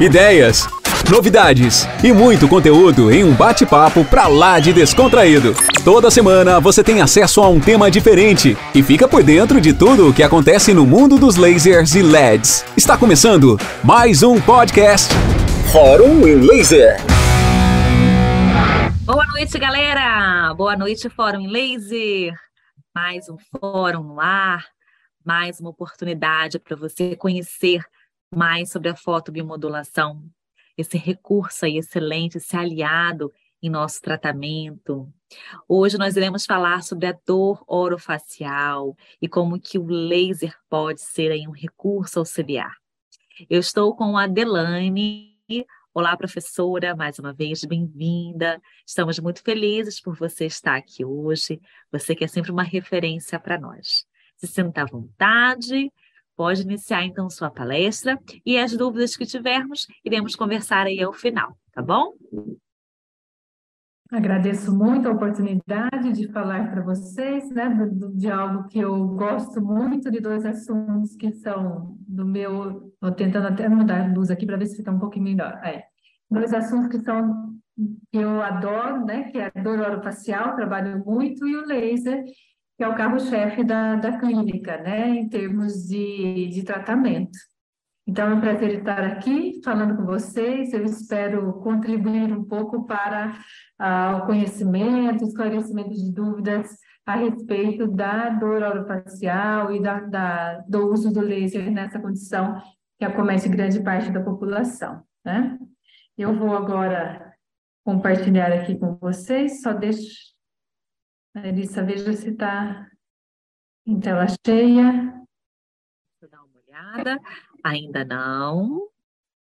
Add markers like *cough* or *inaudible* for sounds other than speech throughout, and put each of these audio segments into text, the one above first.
ideias, novidades e muito conteúdo em um bate-papo pra lá de descontraído. Toda semana você tem acesso a um tema diferente e fica por dentro de tudo o que acontece no mundo dos lasers e LEDs. Está começando mais um podcast Fórum em Laser. Boa noite, galera! Boa noite, Fórum em Laser. Mais um fórum no ar, mais uma oportunidade para você conhecer mais sobre a fotobiomodulação, esse recurso aí excelente, esse aliado em nosso tratamento. Hoje nós iremos falar sobre a dor orofacial e como que o laser pode ser aí um recurso auxiliar. Eu estou com a Delane. Olá, professora, mais uma vez, bem-vinda. Estamos muito felizes por você estar aqui hoje. Você que é sempre uma referência para nós. Se sinta à vontade, Pode iniciar então sua palestra e as dúvidas que tivermos, iremos conversar aí ao final, tá bom? Agradeço muito a oportunidade de falar para vocês, né, de algo que eu gosto muito, de dois assuntos que são do meu. Estou tentando até mudar a luz aqui para ver se fica um pouquinho melhor. É, dois assuntos que são que eu adoro, né, que é a dor orofacial, trabalho muito, e o laser, que é o carro-chefe da, da clínica, né, em termos de, de tratamento. Então, é um prazer estar aqui falando com vocês. Eu espero contribuir um pouco para ah, o conhecimento, esclarecimento de dúvidas a respeito da dor orofacial e da, da, do uso do laser nessa condição que acomete grande parte da população. Né? Eu vou agora compartilhar aqui com vocês, só deixo Elissa, veja se está em tela cheia. Vou dar uma olhada. Ainda não,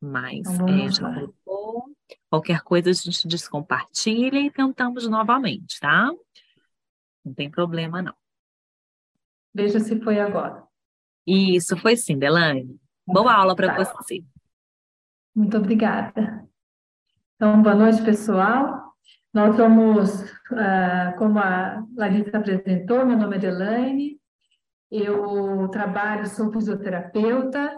mas então, é, já colocou. Qualquer coisa a gente descompartilha e tentamos novamente, tá? Não tem problema, não. Veja se foi agora. Isso, foi sim, Delane. Boa tá. aula para você. Muito obrigada. Então, boa noite, pessoal. Nós somos, uh, como a Larissa apresentou, meu nome é Delaine, eu trabalho, sou fisioterapeuta,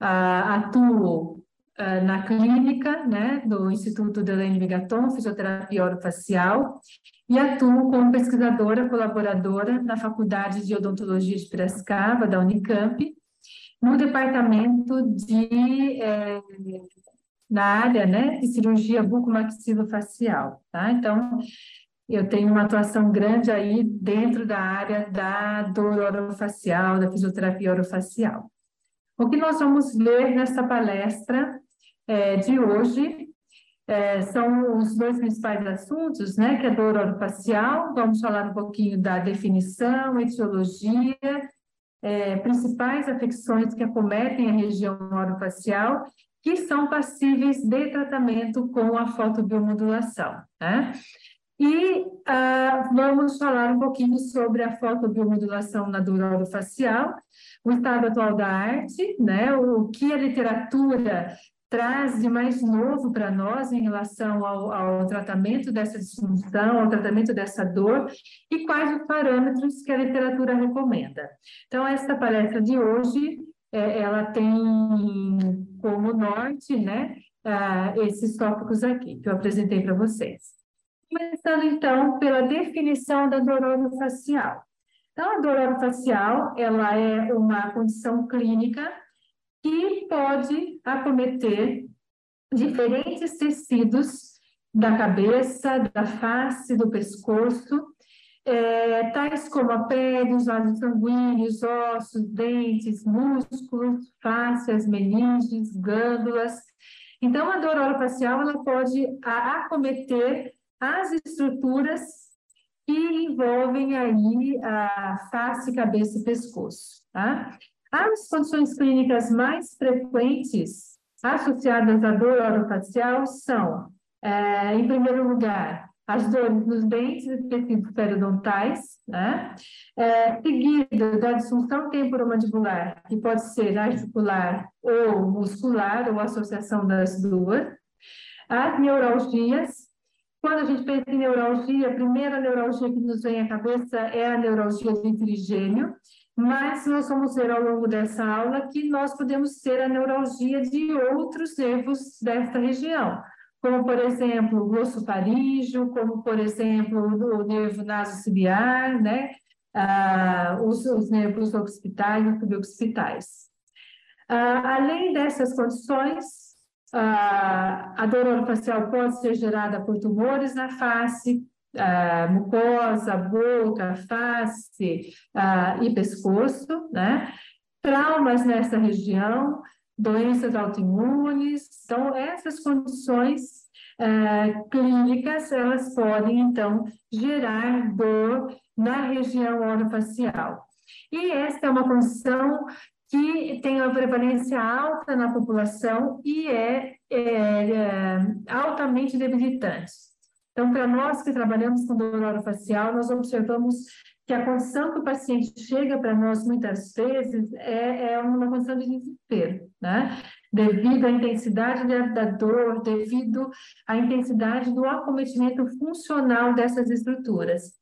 uh, atuo uh, na clínica né, do Instituto Delaine Megaton, Fisioterapia Orofacial, e atuo como pesquisadora colaboradora na Faculdade de Odontologia de Piracicaba, da Unicamp, no departamento de eh, na área né, de cirurgia bucomaxilofacial, tá? Então, eu tenho uma atuação grande aí dentro da área da dor orofacial, da fisioterapia orofacial. O que nós vamos ver nessa palestra é, de hoje é, são os dois principais assuntos, né, que é dor orofacial, vamos falar um pouquinho da definição, etiologia, é, principais afecções que acometem a região orofacial que são passíveis de tratamento com a fotobiomodulação. Né? E uh, vamos falar um pouquinho sobre a fotobiomodulação na dor orofacial, o estado atual da arte, né? o que a literatura traz de mais novo para nós em relação ao, ao, tratamento dessa disfunção, ao tratamento dessa dor e quais os parâmetros que a literatura recomenda. Então, esta palestra de hoje é, ela tem como norte, né, uh, esses tópicos aqui que eu apresentei para vocês. Começando então pela definição da dor orofacial. Então, a dor orofacial, ela é uma condição clínica que pode acometer diferentes tecidos da cabeça, da face, do pescoço, é, tais como a pele, os vasos sanguíneos, ossos, dentes, músculos, fáscias, meninges, glândulas. Então, a dor orofacial ela pode acometer as estruturas que envolvem aí a face, cabeça e pescoço. Tá? As condições clínicas mais frequentes associadas à dor orofacial são, é, em primeiro lugar, as dores nos dentes e tecidos periodontais, né? É, da disfunção temporomandibular, que pode ser articular ou muscular, ou associação das duas, as neuralgias, Quando a gente pensa em neuralgia, a primeira neuralgia que nos vem à cabeça é a neuralgia de trigêmeo, mas nós vamos ver ao longo dessa aula que nós podemos ter a neuralgia de outros nervos desta região, como, por exemplo, o glossofaríngeo, faríngeo, como, por exemplo, o nervo nasociliar, né? Ah, os, os nervos occipitais e suboccipitais. Ah, além dessas condições, a dor orofacial pode ser gerada por tumores na face, mucosa, boca, face e pescoço, né? Traumas nessa região, doenças autoimunes. Então, essas condições clínicas, elas podem, então, gerar dor na região orofacial. E esta é uma condição que tem uma prevalência alta na população e é, é, é altamente debilitante. Então, para nós que trabalhamos com dor orofacial, nós observamos que a condição que o paciente chega para nós muitas vezes é, é, uma condição de desespero, né? Devido à intensidade da, dor, devido à intensidade do acometimento funcional dessas estruturas.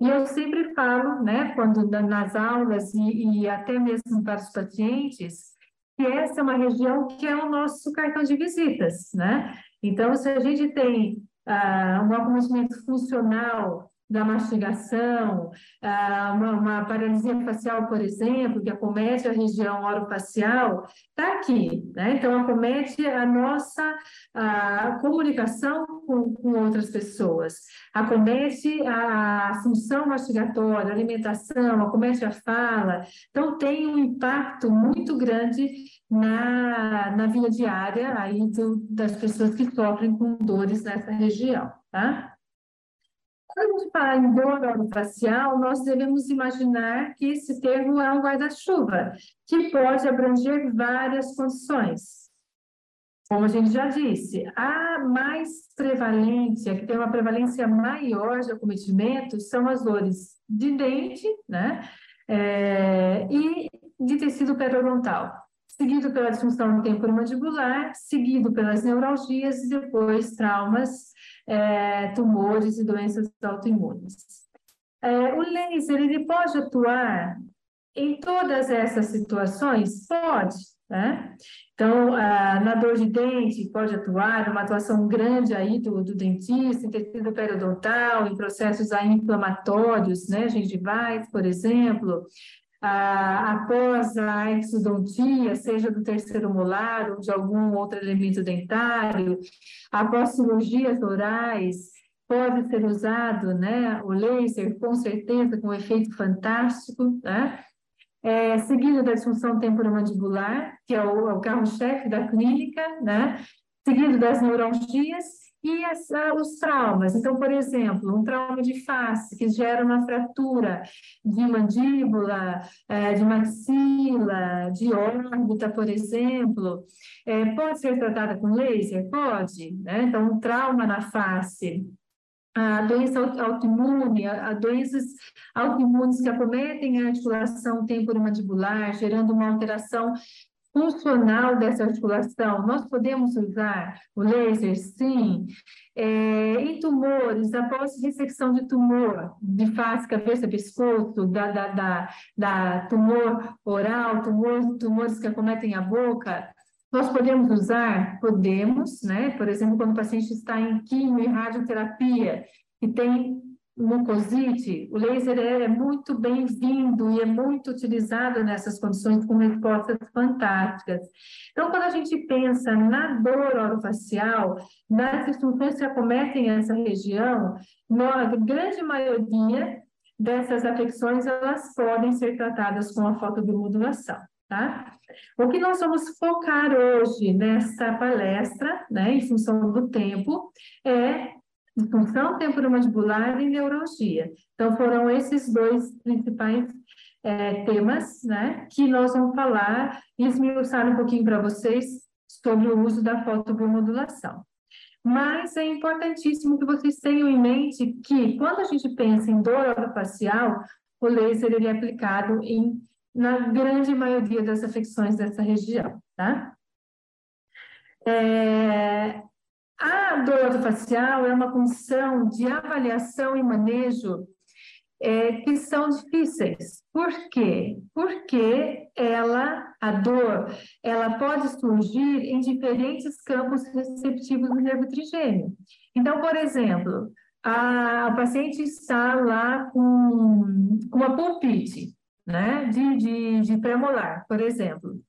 E eu sempre falo, né, quando nas aulas e, e até mesmo para os pacientes, que essa é uma região que é o nosso cartão de visitas, né? Então, se a gente tem ah, um acometimento funcional da mastigação, ah, uma, paralisia facial, por exemplo, que acomete a região orofacial, está aqui, né? Então, acomete a nossa a comunicação com, com, outras pessoas, acomete a função mastigatória, a alimentação, acomete a fala. Então, tem um impacto muito grande na, na vida diária aí do, das pessoas que sofrem com dores nessa região, tá? Quando a gente fala em dor orofacial, nós devemos imaginar que esse termo é um guarda-chuva, que pode abranger várias condições. Como a gente já disse, a mais prevalência, que tem uma prevalência maior de acometimento, são as dores de dente, né? É, e de tecido periodontal, seguido pela disfunção temporomandibular, seguido pelas neuralgias e depois traumas é, tumores e doenças autoimunes. É, o laser, ele pode atuar em todas essas situações? Pode, né? Então, na dor de dente, pode atuar, uma atuação grande aí do, do dentista, em tecido periodontal, em processos aí inflamatórios, né, gengivais, por exemplo, ah, após a exodontia, seja do terceiro molar ou de algum outro elemento dentário, após cirurgias orais, pode ser usado né, o laser, com certeza, com um efeito fantástico, né? É, seguido da disfunção temporomandibular, que é o, é o carro-chefe da clínica, né? Seguido das neuralgias e as, os traumas. Então, por exemplo, um trauma de face que gera uma fratura de mandíbula, é, de maxila, de órbita, por exemplo, é, pode ser tratada com laser? Pode. Né? Então, um trauma na face. A doença autoimune, a doenças autoimunes que acometem a articulação temporomandibular, gerando uma alteração funcional dessa articulação, nós podemos usar o laser, sim. É, em tumores, após ressecção de tumor, de face, cabeça, pescoço, da, da, da, da tumor oral, tumor, tumores que acometem a boca, nós podemos usar? Podemos, né? Por exemplo, quando o paciente está em quimio e radioterapia e tem mucosite, o laser é muito bem-vindo e é muito utilizado nessas condições com respostas fantásticas. Então, quando a gente pensa na dor orofacial, nas disfunções que acometem essa região, a grande maioria dessas afecções, elas podem ser tratadas com a fotobiomodulação, tá? O que nós vamos focar hoje nessa palestra, né, em função do tempo, é disfunção temporomandibular e neurologia. Então, foram esses dois principais é, temas, né, que nós vamos falar e esmiuçar um pouquinho para vocês sobre o uso da fotobiomodulação. Mas é importantíssimo que vocês tenham em mente que, quando a gente pensa em dor orofacial, o laser ele é aplicado em, na grande maioria das afecções dessa região, tá? É, A dor facial é uma condição de avaliação e manejo é, que são difíceis. Por quê? Porque ela, a dor, ela pode surgir em diferentes campos receptivos do nervo trigêmeo. Então, por exemplo, a, a paciente está lá com, com uma pulpite, né, de, de, de premolar, por exemplo.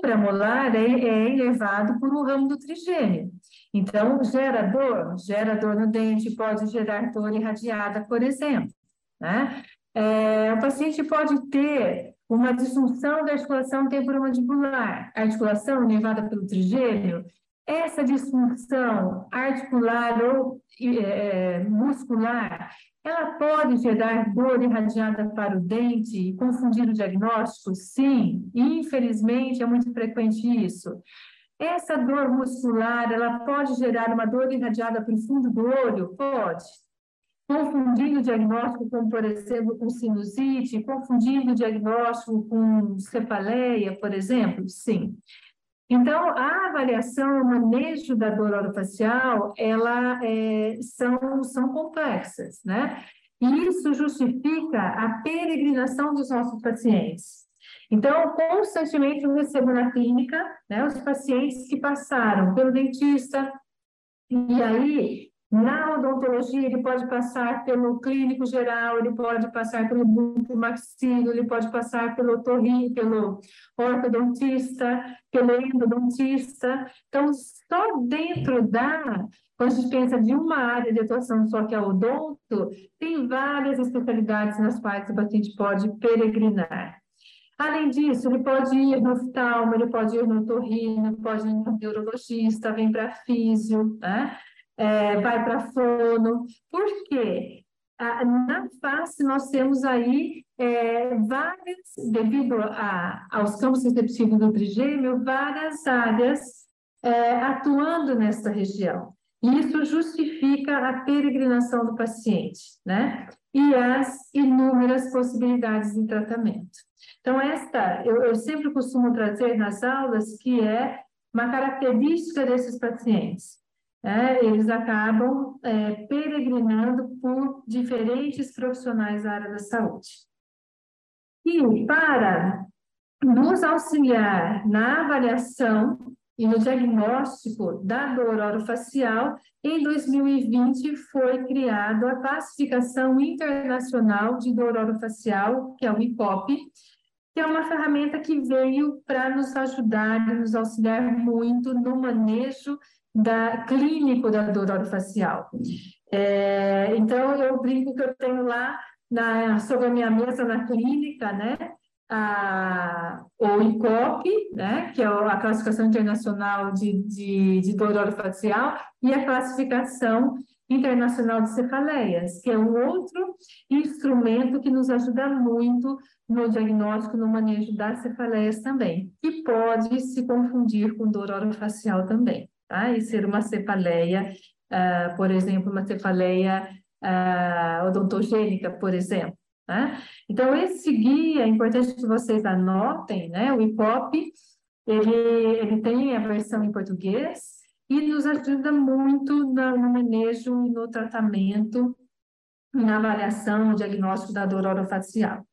Premolar é, é elevado por um ramo do trigêmeo. Então, gera dor, gera dor no dente, pode gerar dor irradiada, por exemplo. Né? É, o paciente pode ter uma disfunção da articulação temporomandibular, articulação levada pelo trigêmeo. Essa disfunção articular ou é, muscular, ela pode gerar dor irradiada para o dente e confundir o diagnóstico? Sim, infelizmente é muito frequente isso. Essa dor muscular, ela pode gerar uma dor irradiada para o fundo do olho? Pode. Confundindo o diagnóstico com, por exemplo, com sinusite, confundindo o diagnóstico com cefaleia, por exemplo? Sim. Então, a avaliação, o manejo da dor orofacial, ela é, são, são complexas, né? E isso justifica a peregrinação dos nossos pacientes. Então, constantemente eu recebo na clínica né, os pacientes que passaram pelo dentista, e aí, na odontologia, ele pode passar pelo clínico geral, ele pode passar pelo maxilo, ele pode passar pelo torrinho, pelo ortodontista, pelo endodontista. Então, só dentro da, quando a gente pensa de uma área de atuação só que é odonto, tem várias especialidades nas quais o paciente pode peregrinar. Além disso, ele pode ir no oftalmo, ele pode ir no torrino, pode ir no neurologista, vem para físio, né? É, vai para fono. Por quê? na face nós temos aí é, várias, devido a, aos campos receptivos do trigêmeo, várias áreas é, atuando nesta região. Isso justifica a peregrinação do paciente, né? E as inúmeras possibilidades de tratamento. Então, esta eu, eu sempre costumo trazer nas aulas que é uma característica desses pacientes. É, eles acabam é, peregrinando por diferentes profissionais da área da saúde. E para nos auxiliar na avaliação e no diagnóstico da dor orofacial, em 2020 foi criada a Classificação Internacional de Dor Orofacial, que é o IPOP, que é uma ferramenta que veio para nos ajudar e nos auxiliar muito no manejo da clínico da dor orofacial. É, então, eu brinco que eu tenho lá na, sobre a minha mesa na clínica, né, a, o ICOP, né, que é a classificação internacional de, de, de dor orofacial, e a classificação Internacional de Cefaleias, que é um outro instrumento que nos ajuda muito no diagnóstico, no manejo das cefaleias também, que pode se confundir com dor orofacial também, tá? E ser uma cefaleia, uh, por exemplo, uma cefaleia uh, odontogênica, por exemplo. Né? Então, esse guia, é importante que vocês anotem, né? O IPOP, ele, ele tem a versão em português, e nos ajuda muito no manejo e no tratamento, na avaliação, no diagnóstico da dor orofacial.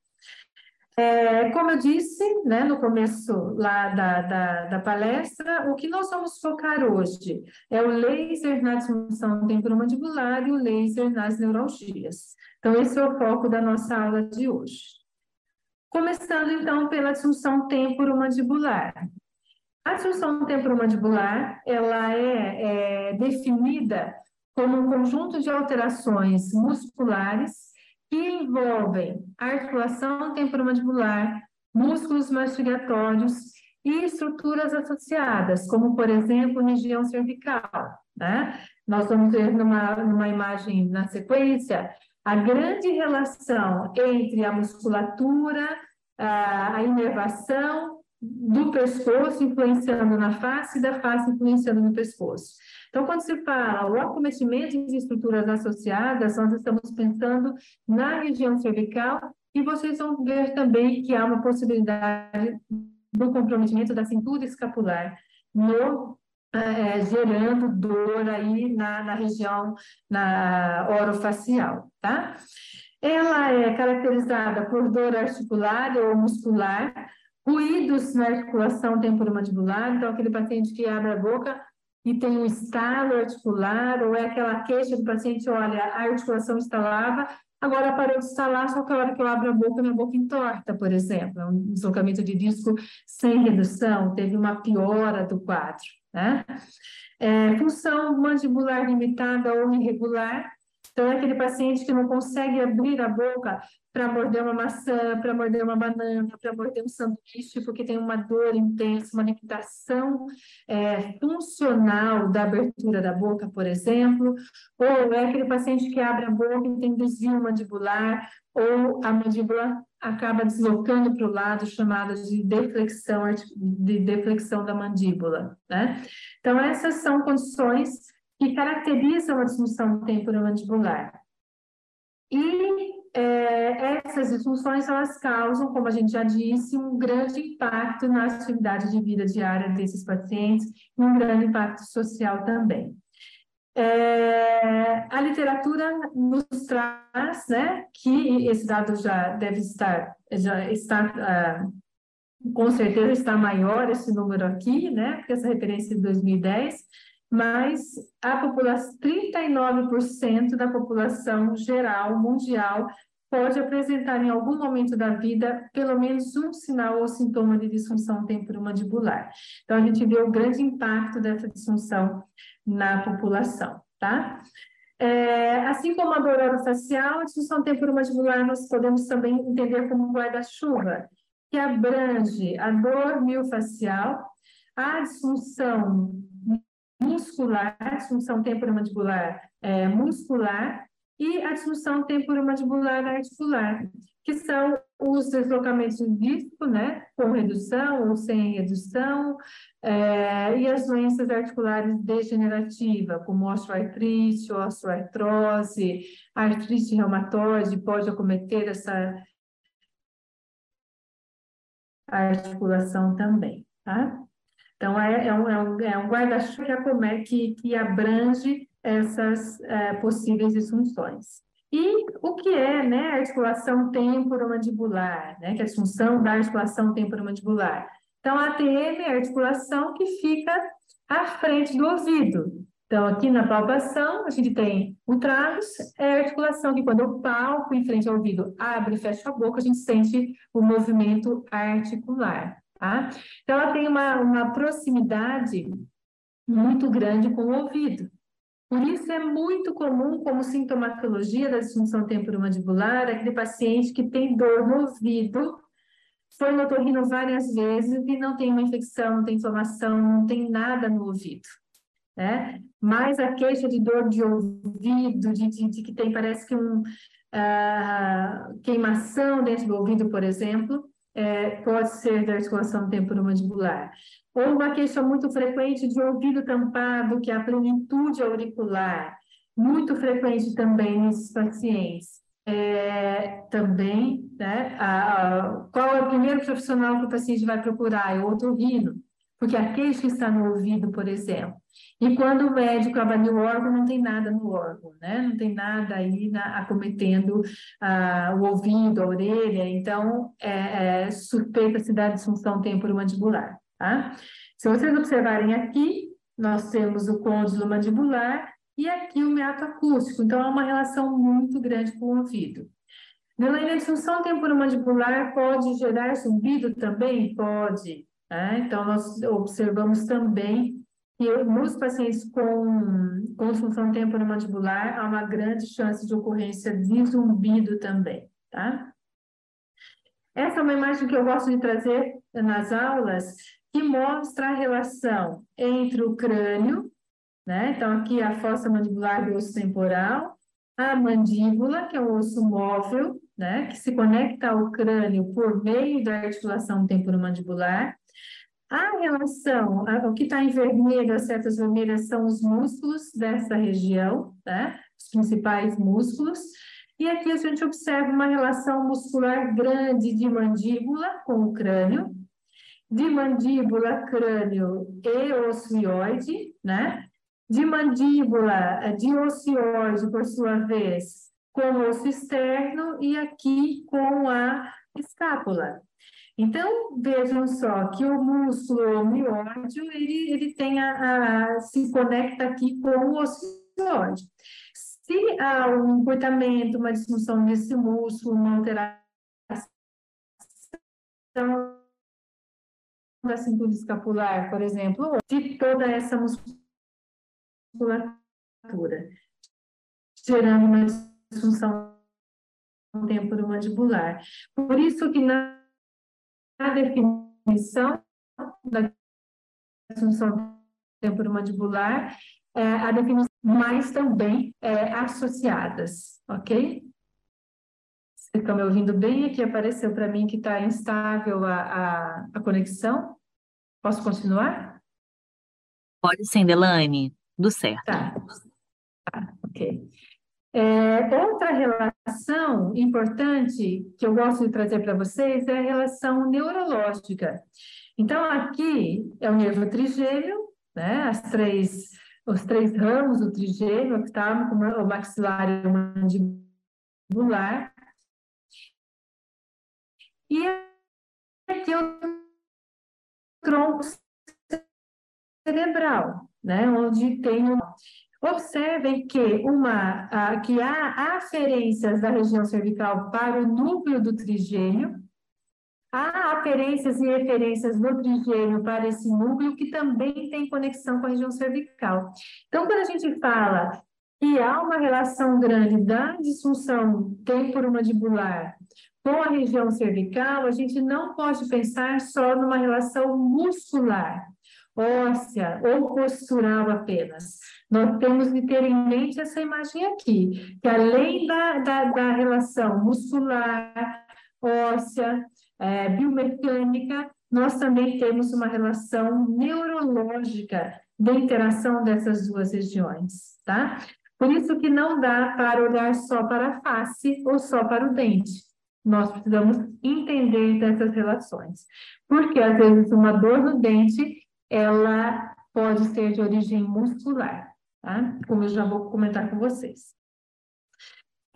É, como eu disse né, no começo lá da, da, da, palestra, o que nós vamos focar hoje é o laser na disfunção temporomandibular e o laser nas neuralgias. Então, esse é o foco da nossa aula de hoje. Começando, então, pela disfunção temporomandibular. A disfunção temporomandibular, ela é, é definida como um conjunto de alterações musculares que envolvem articulação temporomandibular, músculos mastigatórios e estruturas associadas, como, por exemplo, região cervical. Né? Nós vamos ver numa, numa imagem na sequência a grande relação entre a musculatura, a, a inervação do pescoço influenciando na face e da face influenciando no pescoço. Então, quando se fala o acometimento de estruturas associadas, nós estamos pensando na região cervical e vocês vão ver também que há uma possibilidade do comprometimento da cintura escapular no é, gerando dor aí na, na região na orofacial, tá? Ela é caracterizada por dor articular ou muscular, ruídos na articulação temporomandibular, então aquele paciente que abre a boca e tem um estalo articular, ou é aquela queixa do paciente, olha, a articulação estalava, agora parou de estalar, só que a hora que eu abro a boca, minha boca entorta, por exemplo, é um deslocamento de disco sem redução, teve uma piora do quadro, né? É, função mandibular limitada ou irregular, então, é aquele paciente que não consegue abrir a boca para morder uma maçã, para morder uma banana, para morder um sanduíche, porque tem uma dor intensa, uma limitação é, funcional da abertura da boca, por exemplo, ou é aquele paciente que abre a boca e tem desvio mandibular, ou a mandíbula acaba deslocando para o lado, chamada de deflexão, de deflexão da mandíbula, né? Então, essas são condições que caracterizam a disfunção temporomandibular. E é, essas disfunções, elas causam, como a gente já disse, um grande impacto na atividade de vida diária desses pacientes e um grande impacto social também. É, a literatura nos traz né, que esse dado já deve estar, já está, ah, com certeza está maior esse número aqui, né, porque essa referência é de 2010, mas a população, 39% da população geral mundial pode apresentar em algum momento da vida pelo menos um sinal ou sintoma de disfunção temporomandibular. Então, a gente vê o grande impacto dessa disfunção na população, tá? É, assim como a dor orofacial, a disfunção temporomandibular nós podemos também entender como guarda-chuva, que abrange a dor miofacial, a disfunção muscular, disfunção temporomandibular é, muscular e a disfunção temporomandibular articular, que são os deslocamentos de disco, né, com redução ou sem redução, é, e as doenças articulares degenerativas, como osteoartrite, osteoartrose, artrite reumatoide, pode acometer essa articulação também, tá? Então, é, é um, é um, é um guarda-chuva que, que abrange essas é, possíveis disfunções. E o que é né, a articulação temporomandibular, né, que é a disfunção da articulação temporomandibular? Então, a ATM é a articulação que fica à frente do ouvido. Então, aqui na palpação, a gente tem o tragus, é a articulação que quando eu palpo em frente ao ouvido, abre e fecha a boca, a gente sente o movimento articular. Tá? Então, ela tem uma, uma proximidade muito grande com o ouvido. Por isso, é muito comum, como sintomatologia da disfunção temporomandibular, aquele paciente que tem dor no ouvido, foi no otorrino várias vezes e não tem uma infecção, não tem inflamação, não tem nada no ouvido. Né? Mas a queixa de dor de ouvido, de, de, de que tem, parece que um uh, queimação dentro do ouvido, por exemplo, é, pode ser da articulação temporomandibular. Ou uma queixa muito frequente de ouvido tampado, que é a plenitude auricular, muito frequente também nesses pacientes. É, também, né, a, a, qual é o primeiro profissional que o paciente vai procurar? É o otorrino, porque a queixa está no ouvido, por exemplo. E quando o médico avalia o órgão, não tem nada no órgão, né? Não tem nada aí na, acometendo ah, o ouvido, a orelha, então é, é suspeita-se da disfunção temporomandibular, tá? Se vocês observarem aqui, nós temos o côndilo mandibular e aqui o meato acústico, então há uma relação muito grande com o ouvido. Delaine, a disfunção temporomandibular pode gerar zumbido também? Pode. Né? Então, nós observamos também que nos pacientes com, com temporomandibular há uma grande chance de ocorrência de zumbido também, tá? Essa é uma imagem que eu gosto de trazer nas aulas, que mostra a relação entre o crânio, né? Então, aqui a fossa mandibular do osso temporal, a mandíbula, que é o osso móvel, né? Que se conecta ao crânio por meio da articulação temporomandibular, a relação, o que está em vermelho, as setas vermelhas, são os músculos dessa região, né? os principais músculos. E aqui a gente observa uma relação muscular grande de mandíbula com o crânio. de mandíbula, crânio e ocioide, né? De mandíbula, de ocioide, por sua vez, com o osso externo e aqui com a escápula. Então, vejam só que o músculo miódio, ele, ele tem a, a, se conecta aqui com o ocioide. Se há um encurtamento, uma disfunção desse músculo, uma alteração da cintura escapular, por exemplo, de toda essa musculatura, gerando uma disfunção temporomandibular. Por isso que na definição da disfunção temporomandibular, é, a definição, mas também é, associadas, ok? Vocês estão me ouvindo bem? Aqui apareceu para mim que está instável a, a, a, conexão. Posso continuar? Pode sim, Delane. Do certo. Tá. tá. Ok. É, outra relação importante que eu gosto de trazer para vocês é a relação neurológica. Então, aqui é o nervo trigêmeo, né? As três, os três ramos do trigêmeo, octavo, o maxilar e o mandibular. E aqui é o tronco cerebral, né? Onde tem Observem que, uma, que há aferências da região cervical para o núcleo do trigêmeo, há aferências e referências do trigêmeo para esse núcleo que também tem conexão com a região cervical. Então, quando a gente fala que há uma relação grande da disfunção temporomandibular com a região cervical, a gente não pode pensar só numa relação muscular, óssea ou postural apenas. Nós temos que ter em mente essa imagem aqui, que além da, da, da relação muscular, óssea, é, biomecânica, nós também temos uma relação neurológica da interação dessas duas regiões, tá? Por isso que não dá para olhar só para a face ou só para o dente. Nós precisamos entender dessas relações. Porque, às vezes, uma dor no dente, ela pode ser de origem muscular tá? como eu já vou comentar com vocês.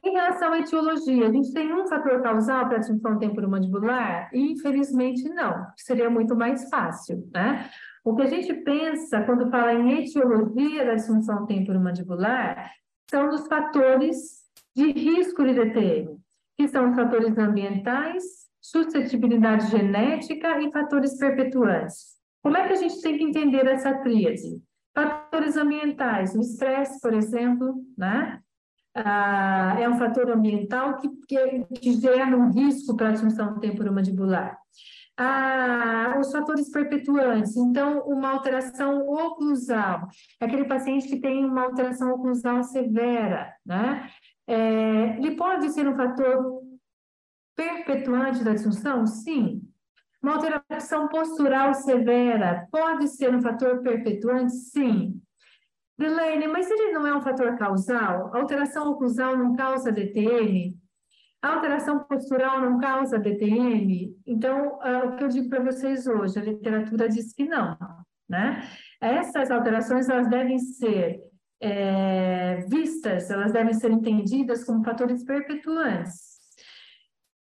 Em relação à etiologia, a gente tem um fator causal para a disfunção temporomandibular? Infelizmente, não. Seria muito mais fácil, né? O que a gente pensa quando fala em etiologia da disfunção temporomandibular são os fatores de risco de DTM, que são os fatores ambientais, suscetibilidade genética e fatores perpetuantes. Como é que a gente tem que entender essa tríade? Fatores ambientais, o estresse, por exemplo, né? Ah, é um fator ambiental que, que, que gera um risco para a disfunção temporomandibular. Ah, os fatores perpetuantes, então, uma alteração oclusal, aquele paciente que tem uma alteração oclusal severa, né? É, ele pode ser um fator perpetuante da disfunção? Sim, uma alteração postural severa pode ser um fator perpetuante? Sim. Delaney, mas ele não é um fator causal? A alteração oclusal não causa DTM? A alteração postural não causa DTM? Então, uh, o que eu digo para vocês hoje, a literatura diz que não, né? Essas alterações, elas devem ser é, vistas, elas devem ser entendidas como fatores perpetuantes.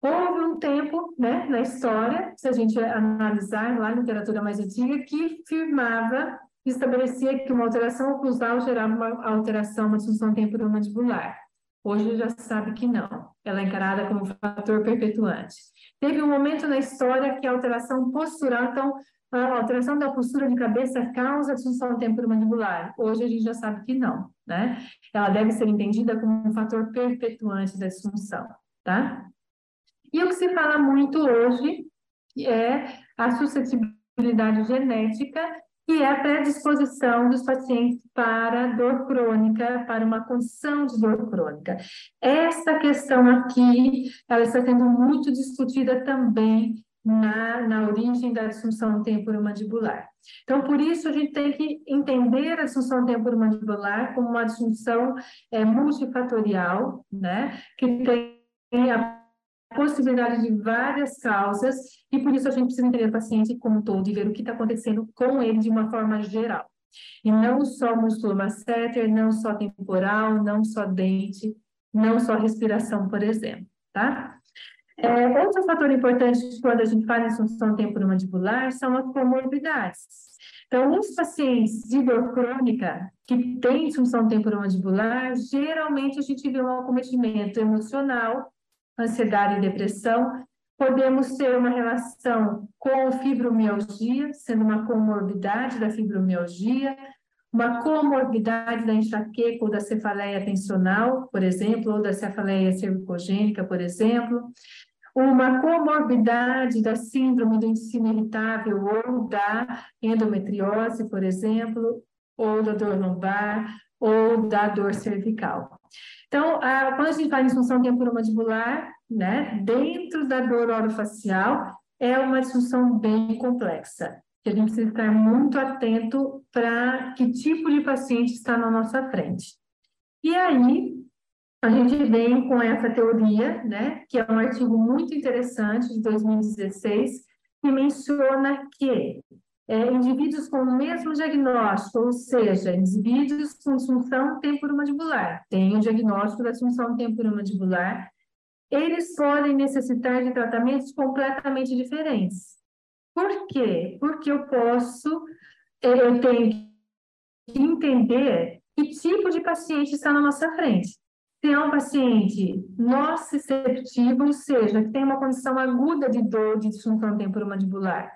Houve um tempo né, na história, se a gente analisar lá na literatura mais antiga, que firmava, estabelecia que uma alteração oclusal gerava uma alteração, uma disfunção temporomandibular. Hoje já sabe que não, ela é encarada como fator perpetuante. Teve um momento na história que a alteração postural, então, a alteração da postura de cabeça causa disfunção temporomandibular. Hoje a gente já sabe que não, né? Ela deve ser entendida como um fator perpetuante da disfunção, tá? E o que se fala muito hoje é a suscetibilidade genética, que é a predisposição dos pacientes para dor crônica, para uma condição de dor crônica. Essa questão aqui, ela está sendo muito discutida também na, na origem da disfunção temporomandibular. Então, por isso, a gente tem que entender a disfunção temporomandibular como uma disfunção é, multifatorial, né, que tem a possibilidade de várias causas, e por isso a gente precisa entender o paciente como um todo e ver o que está acontecendo com ele de uma forma geral. E não só músculo masseter, não só temporal, não só dente, não só respiração, por exemplo, tá? É, outro fator importante quando a gente fala em função temporomandibular são as comorbidades. Então, os pacientes de dor crônica que têm disfunção temporomandibular, geralmente a gente vê um acometimento emocional, ansiedade e depressão. Podemos ter uma relação com fibromialgia, sendo uma comorbidade da fibromialgia, uma comorbidade da enxaqueca ou da cefaleia tensional, por exemplo, ou da cefaleia cervicogênica, por exemplo, uma comorbidade da síndrome do intestino irritável ou da endometriose, por exemplo, ou da dor lombar, ou da dor cervical. Então, a, quando a gente fala em disfunção temporomandibular, né, dentro da dor orofacial, é uma disfunção bem complexa que a gente precisa estar muito atento para que tipo de paciente está na nossa frente. E aí, a gente vem com essa teoria, né, que é um artigo muito interessante de 2016, que menciona que é, indivíduos com o mesmo diagnóstico, ou seja, indivíduos com disfunção temporomandibular, têm o diagnóstico da disfunção temporomandibular, eles podem necessitar de tratamentos completamente diferentes. Por quê? Porque eu posso, eu tenho que entender que tipo de paciente está na nossa frente. Se é um paciente nociceptivo, ou seja, que tem uma condição aguda de dor de disfunção temporomandibular,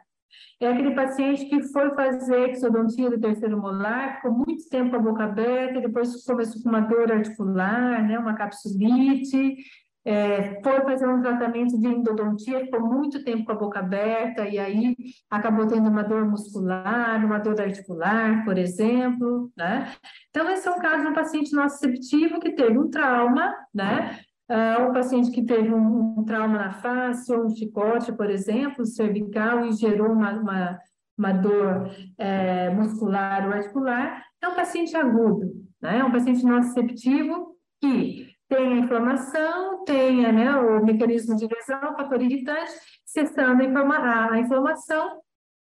é aquele paciente que foi fazer exodontia do terceiro molar, ficou muito tempo com a boca aberta, depois começou com uma dor articular, né, uma capsulite, é, foi fazer um tratamento de endodontia, ficou muito tempo com a boca aberta e aí acabou tendo uma dor muscular, uma dor articular, por exemplo, né? Então, esse é um caso de um paciente nociceptivo que teve um trauma, né? Uh, paciente que teve um, um, trauma na face ou um chicote, por exemplo, cervical e gerou uma, uma, uma dor é, muscular ou articular, é um paciente agudo, né? É um paciente nociceptivo que tem a inflamação, tem né, o mecanismo de lesão, o fator irritante, cessando a, a inflamação,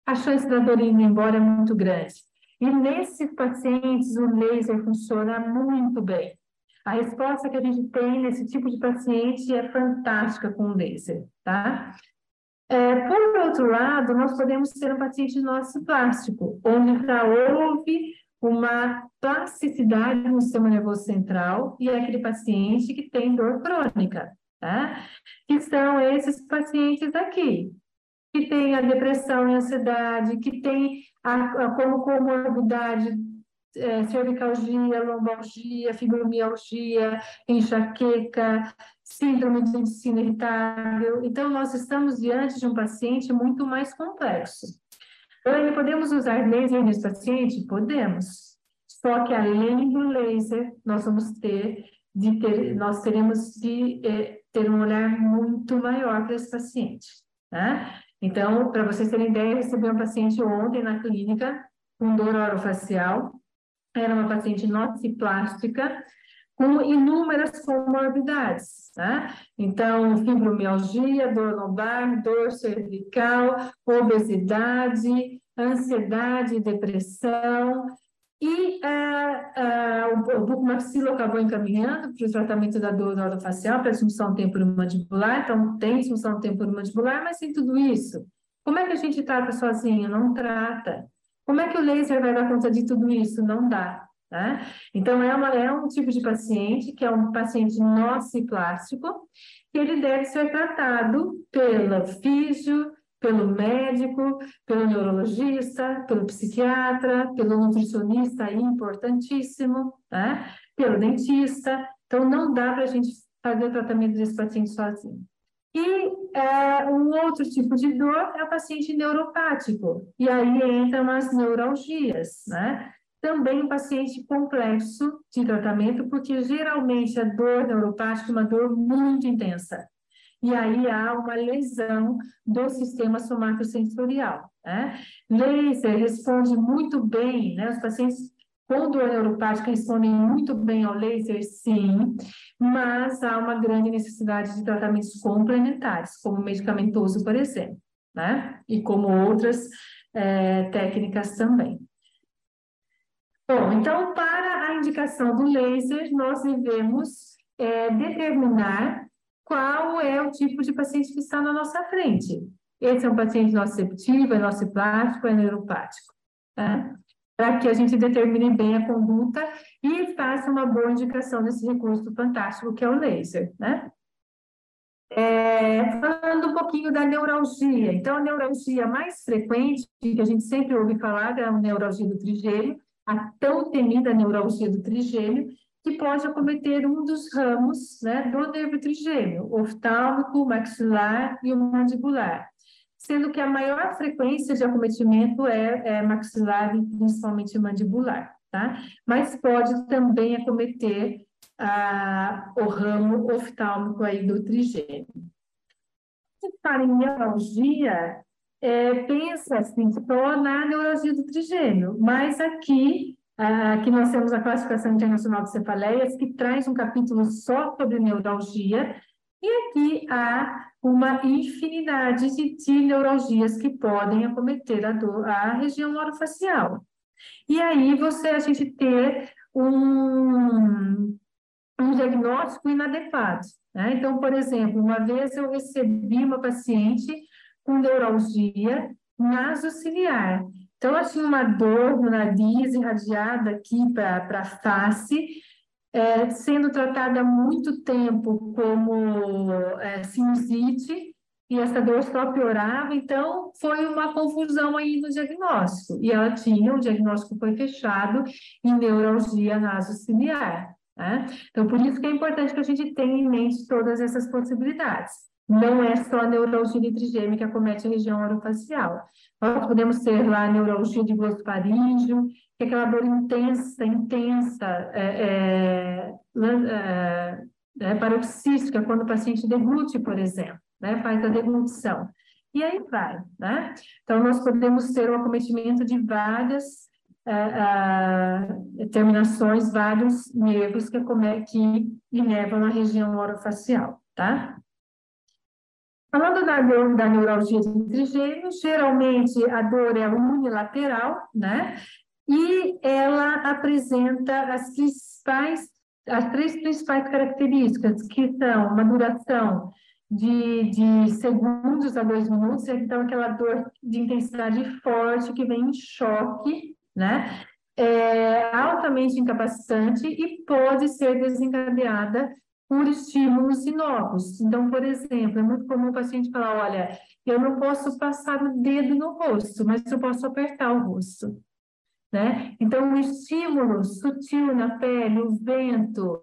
a chance da dor indo embora é muito grande. E nesses pacientes, o laser funciona muito bem. A resposta que a gente tem nesse tipo de paciente é fantástica com o laser, tá? É, por outro lado, nós podemos ter um paciente plástico, onde já houve uma plasticidade no sistema nervoso central e é aquele paciente que tem dor crônica, tá? Que são esses pacientes aqui, que tem a depressão e ansiedade, que tem a, a como comorbidade é, cervicalgia, lombalgia, fibromialgia, enxaqueca, síndrome de intestino irritável. Então, nós estamos diante de um paciente muito mais complexo. Então, podemos usar laser nesse paciente? Podemos. Só que além do laser, nós vamos ter de ter, nós teremos de é, ter um olhar muito maior para esse paciente, né? Então, para vocês terem ideia, eu recebi uma paciente ontem na clínica com dor orofacial, era uma paciente nociplástica, com inúmeras comorbidades, tá? Então, fibromialgia, dor lombar, dor cervical, obesidade, ansiedade, depressão, e uh, uh, o buco maxilo acabou encaminhando para o tratamento da dor orofacial, para a disfunção temporomandibular, então tem disfunção temporomandibular, mas sem tudo isso. Como é que a gente trata sozinho? Não trata. Como é que o laser vai dar conta de tudo isso? Não dá. Tá? Então, é, uma, é um tipo de paciente que é um paciente nociplástico, que ele deve ser tratado pelo físio, pelo médico, pelo neurologista, pelo psiquiatra, pelo nutricionista, importantíssimo, tá? pelo dentista. Então, não dá para a gente fazer o tratamento desse paciente sozinho. E é, um outro tipo de dor é o paciente neuropático, e aí entram as neuralgias, né? também um paciente complexo de tratamento, porque geralmente a dor neuropática é uma dor muito intensa. E aí há uma lesão do sistema somatosensorial. Né? Laser responde muito bem, né? Os pacientes com dor neuropática respondem muito bem ao laser, sim, mas há uma grande necessidade de tratamentos complementares, como medicamentoso, por exemplo, né? E como outras é, técnicas também. Bom, então, para a indicação do laser, nós devemos é, determinar qual é o tipo de paciente que está na nossa frente. Esse é um paciente nociceptivo, é nociplástico, é neuropático. Tá? Para que a gente determine bem a conduta e faça uma boa indicação desse recurso fantástico que é o laser, né? É, falando um pouquinho da neuralgia, então a neuralgia mais frequente, que a gente sempre ouve falar, é a neuralgia do trigêmeo, a tão temida neuralgia do trigêmeo, que pode acometer um dos ramos né, do nervo trigêmeo, oftálmico, maxilar e o mandibular sendo que a maior frequência de acometimento é, é maxilar e principalmente mandibular, tá? Mas pode também acometer ah, o ramo oftálmico aí do trigêmeo. Se para em neuralgia, é, pensa assim, só na neuralgia do trigêmeo, mas aqui, ah, aqui nós temos a classificação internacional de cefaleias, que traz um capítulo só sobre neuralgia, e aqui há uma infinidade de, de neuralgias que podem acometer a, dor, a região orofacial. E aí você, a gente ter um, um diagnóstico inadequado. Né? Então, por exemplo, uma vez eu recebi uma paciente com neuralgia nasociliar. Então, ela tinha uma dor no nariz irradiada aqui para a face, é, sendo tratada há muito tempo como é, sinusite, e essa dor só piorava, então foi uma confusão aí no diagnóstico. E ela tinha, o diagnóstico foi fechado em neuralgia nasociliar. Né? Então, por isso que é importante que a gente tenha em mente todas essas possibilidades. Não é só a neuralgia trigêmea que acomete a região orofacial. Nós podemos ter lá a neuralgia de glossofaríngeo, que é aquela dor intensa, intensa, é, é, é, é, paroxística, quando o paciente deglute, por exemplo, né, faz a deglutição. E aí vai, né? Então, nós podemos ter o acometimento de várias é, terminações, vários nervos que, que inervam a região orofacial, tá? Falando da da neuralgia trigêmeo, geralmente a dor é unilateral, né? e ela apresenta as principais, as três principais características, que são uma duração de, de segundos a dois minutos, então aquela dor de intensidade forte que vem em choque, né? É altamente incapacitante e pode ser desencadeada por estímulos inócuos. Então, por exemplo, é muito comum o paciente falar: olha, eu não posso passar o dedo no rosto, mas eu posso apertar o rosto. Né? Então, o estímulo sutil na pele, o vento,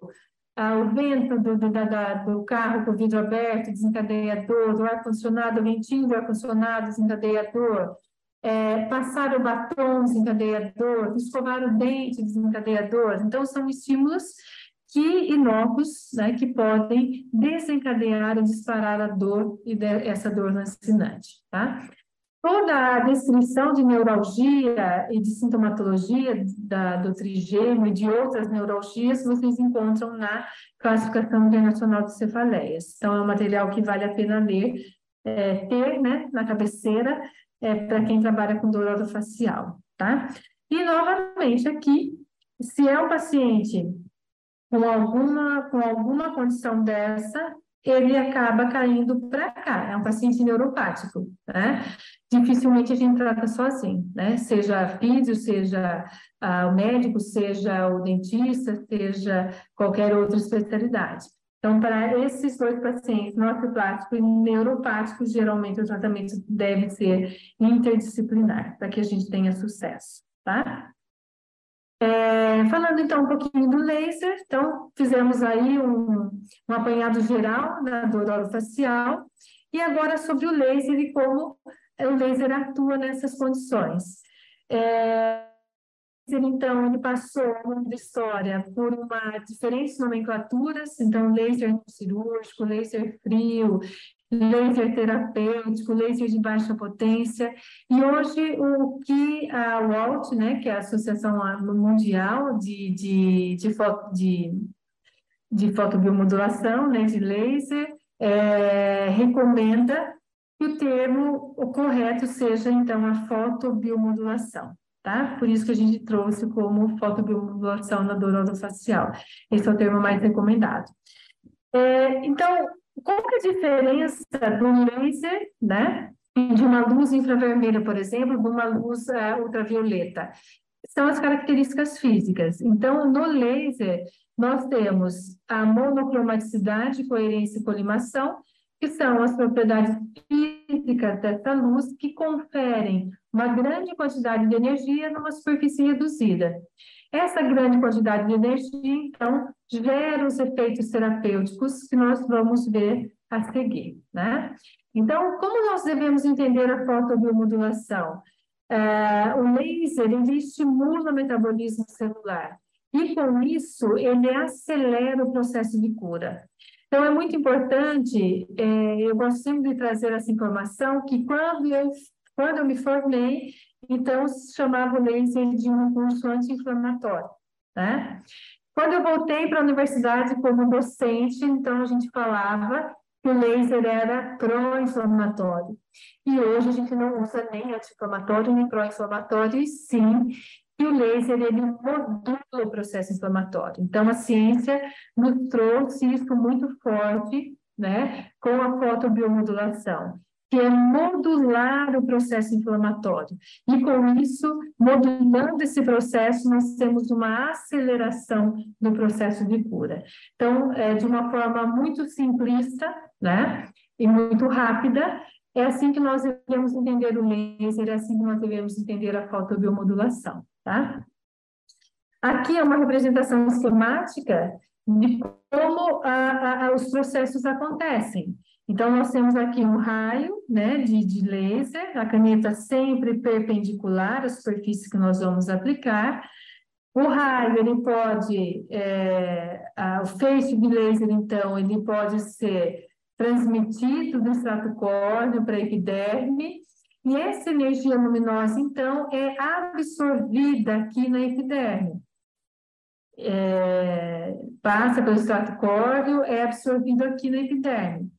ah, o vento do, do, da, do carro com o vidro aberto, desencadeador, do ar-condicionado, o ventinho do ar-condicionado, desencadeador, é, passar o batom, desencadeador, escovar o dente, desencadeador. Então, são estímulos que inócuos, né, que podem desencadear ou disparar a dor e de, essa dor lancinante, tá? Toda a descrição de neuralgia e de sintomatologia da, do trigêmeo e de outras neuralgias vocês encontram na classificação internacional de cefaleias. Então, é um material que vale a pena ler, é, ter né, na cabeceira é, para quem trabalha com dor orofacial, tá? E, novamente, aqui, se é um paciente com alguma, com alguma condição dessa, ele acaba caindo para cá, é um paciente neuropático, né? Dificilmente a gente trata sozinho, né? Seja físio, seja ah, o médico, seja o dentista, seja qualquer outra especialidade. Então, para esses dois pacientes, nociplástico e neuropático, geralmente o tratamento deve ser interdisciplinar, para que a gente tenha sucesso, tá? É, falando então um pouquinho do laser, então fizemos aí um, um apanhado geral da dor orofacial, e agora sobre o laser e como o laser atua nessas condições. É, então, ele passou uma história por uma diferentes nomenclaturas, então laser cirúrgico, laser frio, laser terapêutico, laser de baixa potência, e hoje o que a WALT, né, que é a Associação Mundial de, de, de, de, de fotobiomodulação, né, de laser, é, recomenda que o termo o correto seja, então, a fotobiomodulação, tá? Por isso que a gente trouxe como fotobiomodulação na dor orofacial. Esse é o termo mais recomendado. É, então, qual é a diferença do laser, né? De uma luz infravermelha, por exemplo, de uma luz uh, ultravioleta? São as características físicas. Então, no laser, nós temos a monocromaticidade, coerência e colimação, que são as propriedades físicas dessa luz que conferem uma grande quantidade de energia numa superfície reduzida. Essa grande quantidade de energia, então, gera os efeitos terapêuticos que nós vamos ver a seguir, né? Então, como nós devemos entender a fotobiomodulação? É, o laser, ele estimula o metabolismo celular e, com isso, ele acelera o processo de cura. Então, é muito importante, é, eu gosto sempre de trazer essa informação, que quando eu, quando eu me formei, então, chamava o laser de um curso anti-inflamatório, né? Quando eu voltei para a universidade como docente, então a gente falava que o laser era pró-inflamatório. E hoje a gente não usa nem anti-inflamatório, nem pró-inflamatório, e sim que o laser ele modula o processo inflamatório. Então, a ciência nos trouxe isso muito forte, né, com a fotobiomodulação, que é modular o processo inflamatório. E com isso, modulando esse processo, nós temos uma aceleração do processo de cura. Então, é, de uma forma muito simplista, né, e muito rápida, é assim que nós devemos entender o laser, é assim que nós devemos entender a fotobiomodulação tá? Aqui é uma representação esquemática de como a, a, os processos acontecem. Então, nós temos aqui um raio né, de, de laser, a caneta sempre perpendicular à superfície que nós vamos aplicar. O raio, ele pode, é, a, o feixe de laser, então, ele pode ser transmitido do extrato córneo para a epiderme, e essa energia luminosa, então, é absorvida aqui na epiderme. É, passa pelo extrato córneo, é absorvido aqui na epiderme.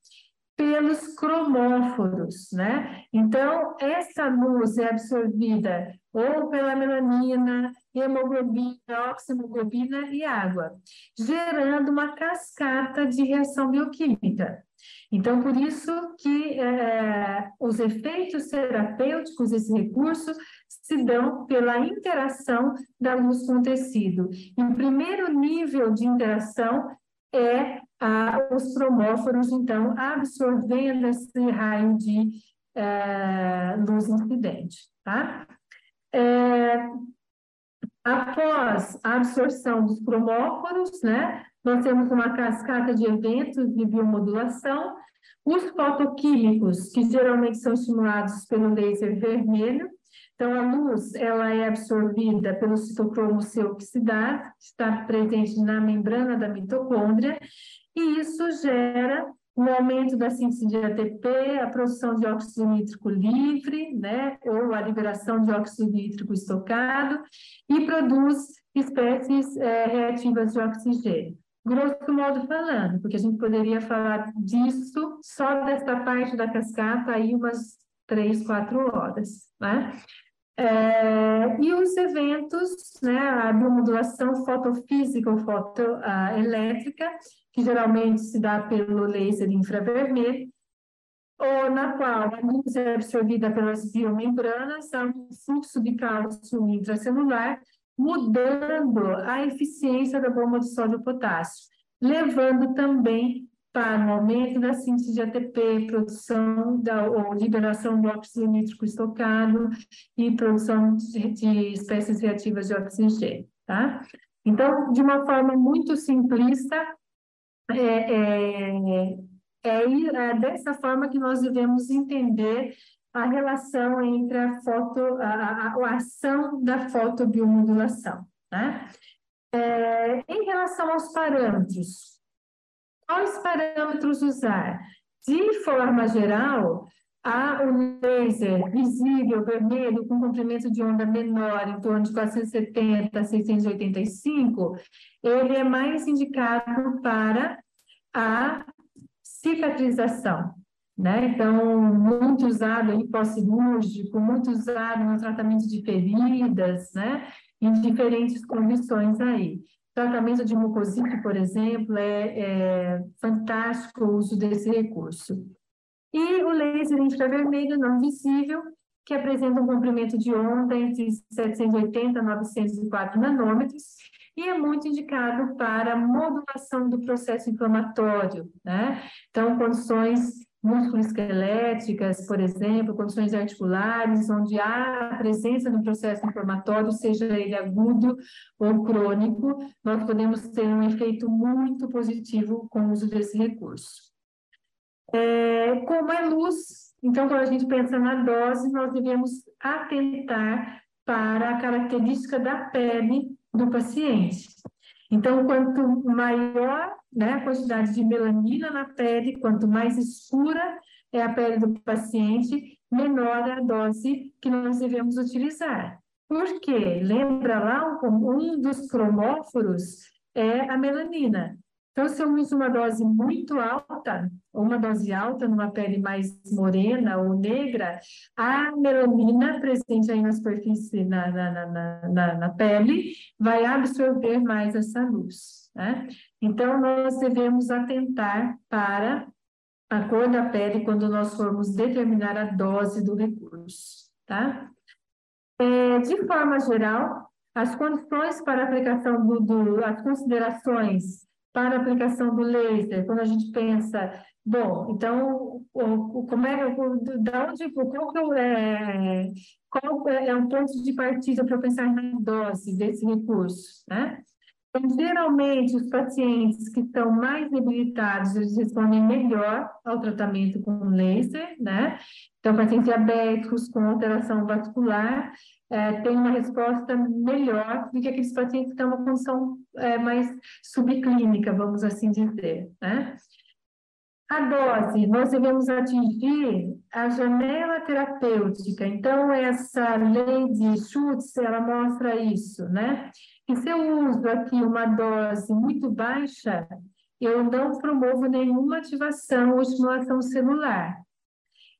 Pelos cromóforos, né? Então, essa luz é absorvida ou pela melanina, hemoglobina, oxihemoglobina e água, gerando uma cascata de reação bioquímica. Então, por isso que é, os efeitos terapêuticos desse recurso se dão pela interação da luz com o tecido. E o primeiro nível de interação é a, os cromóforos, então, absorvendo esse raio de é, luz incidente, tá? É, após a absorção dos cromóforos, né, nós temos uma cascata de eventos de biomodulação, os fotoquímicos, que geralmente são estimulados pelo laser vermelho, então a luz ela é absorvida pelo citocromo C oxidado, que está presente na membrana da mitocôndria, e isso gera um aumento da síntese de ATP, a produção de óxido nítrico livre, né, ou a liberação de óxido nítrico estocado, e produz espécies é, reativas de oxigênio grosso modo falando, porque a gente poderia falar disso só desta parte da cascata aí umas três, quatro horas, né? É, e os eventos, né, a biomodulação fotofísica ou fotoelétrica, que geralmente se dá pelo laser infravermelho, ou na qual a luz é absorvida pelas biomembranas, há um fluxo de cálcio intracelular mudando a eficiência da bomba de sódio e potássio, levando também para o aumento da síntese de ATP, produção da, ou liberação do óxido nítrico estocado e produção de, de espécies reativas de oxigênio, tá? Então, de uma forma muito simplista, é, é, é, é dessa forma que nós devemos entender a relação entre a foto, a, a, a ação da fotobiomodulação, né? É, em relação aos parâmetros, quais parâmetros usar? De forma geral, há o laser visível vermelho com comprimento de onda menor, em torno de 470 a 685, ele é mais indicado para a cicatrização. Né? Então, muito usado em pós-cirúrgico, muito usado no tratamento de feridas, né? em diferentes condições aí. Tratamento de mucosite, por exemplo, é, é fantástico o uso desse recurso. E o laser infravermelho não visível, que apresenta um comprimento de onda entre 780 e 904 nanômetros, e é muito indicado para modulação do processo inflamatório, né? Então, condições musculoesqueléticas, por exemplo, condições articulares, onde há a presença do processo inflamatório, seja ele agudo ou crônico, nós podemos ter um efeito muito positivo com o uso desse recurso. É, como é luz, então, quando a gente pensa na dose, nós devemos atentar para a característica da pele do paciente. Então, quanto maior né, a quantidade de melanina na pele, quanto mais escura é a pele do paciente, menor é a dose que nós devemos utilizar. Por quê? Lembra lá, um dos cromóforos é a melanina. Então, se eu uso uma dose muito alta, ou uma dose alta numa pele mais morena ou negra, a melanina presente aí na superfície, na, na, na, na, na pele, vai absorver mais essa luz. Né? Então, nós devemos atentar para a cor da pele quando nós formos determinar a dose do recurso. Tá? É, de forma geral, as condições para aplicação do, do as considerações para a aplicação do laser, quando a gente pensa, bom, então, o, como é, o, da onde, qual, é, qual é um ponto de partida para pensar na dose desse recurso, né? Então, geralmente, os pacientes que estão mais debilitados, eles respondem melhor ao tratamento com laser, né? Então, pacientes diabéticos com alteração vascular é, têm uma resposta melhor do que aqueles pacientes que têm uma condição é, mais subclínica, vamos assim dizer, né? A dose, nós devemos atingir a janela terapêutica. Então, essa lei de Schutz, ela mostra isso, né? E se eu uso aqui uma dose muito baixa, eu não promovo nenhuma ativação ou estimulação celular.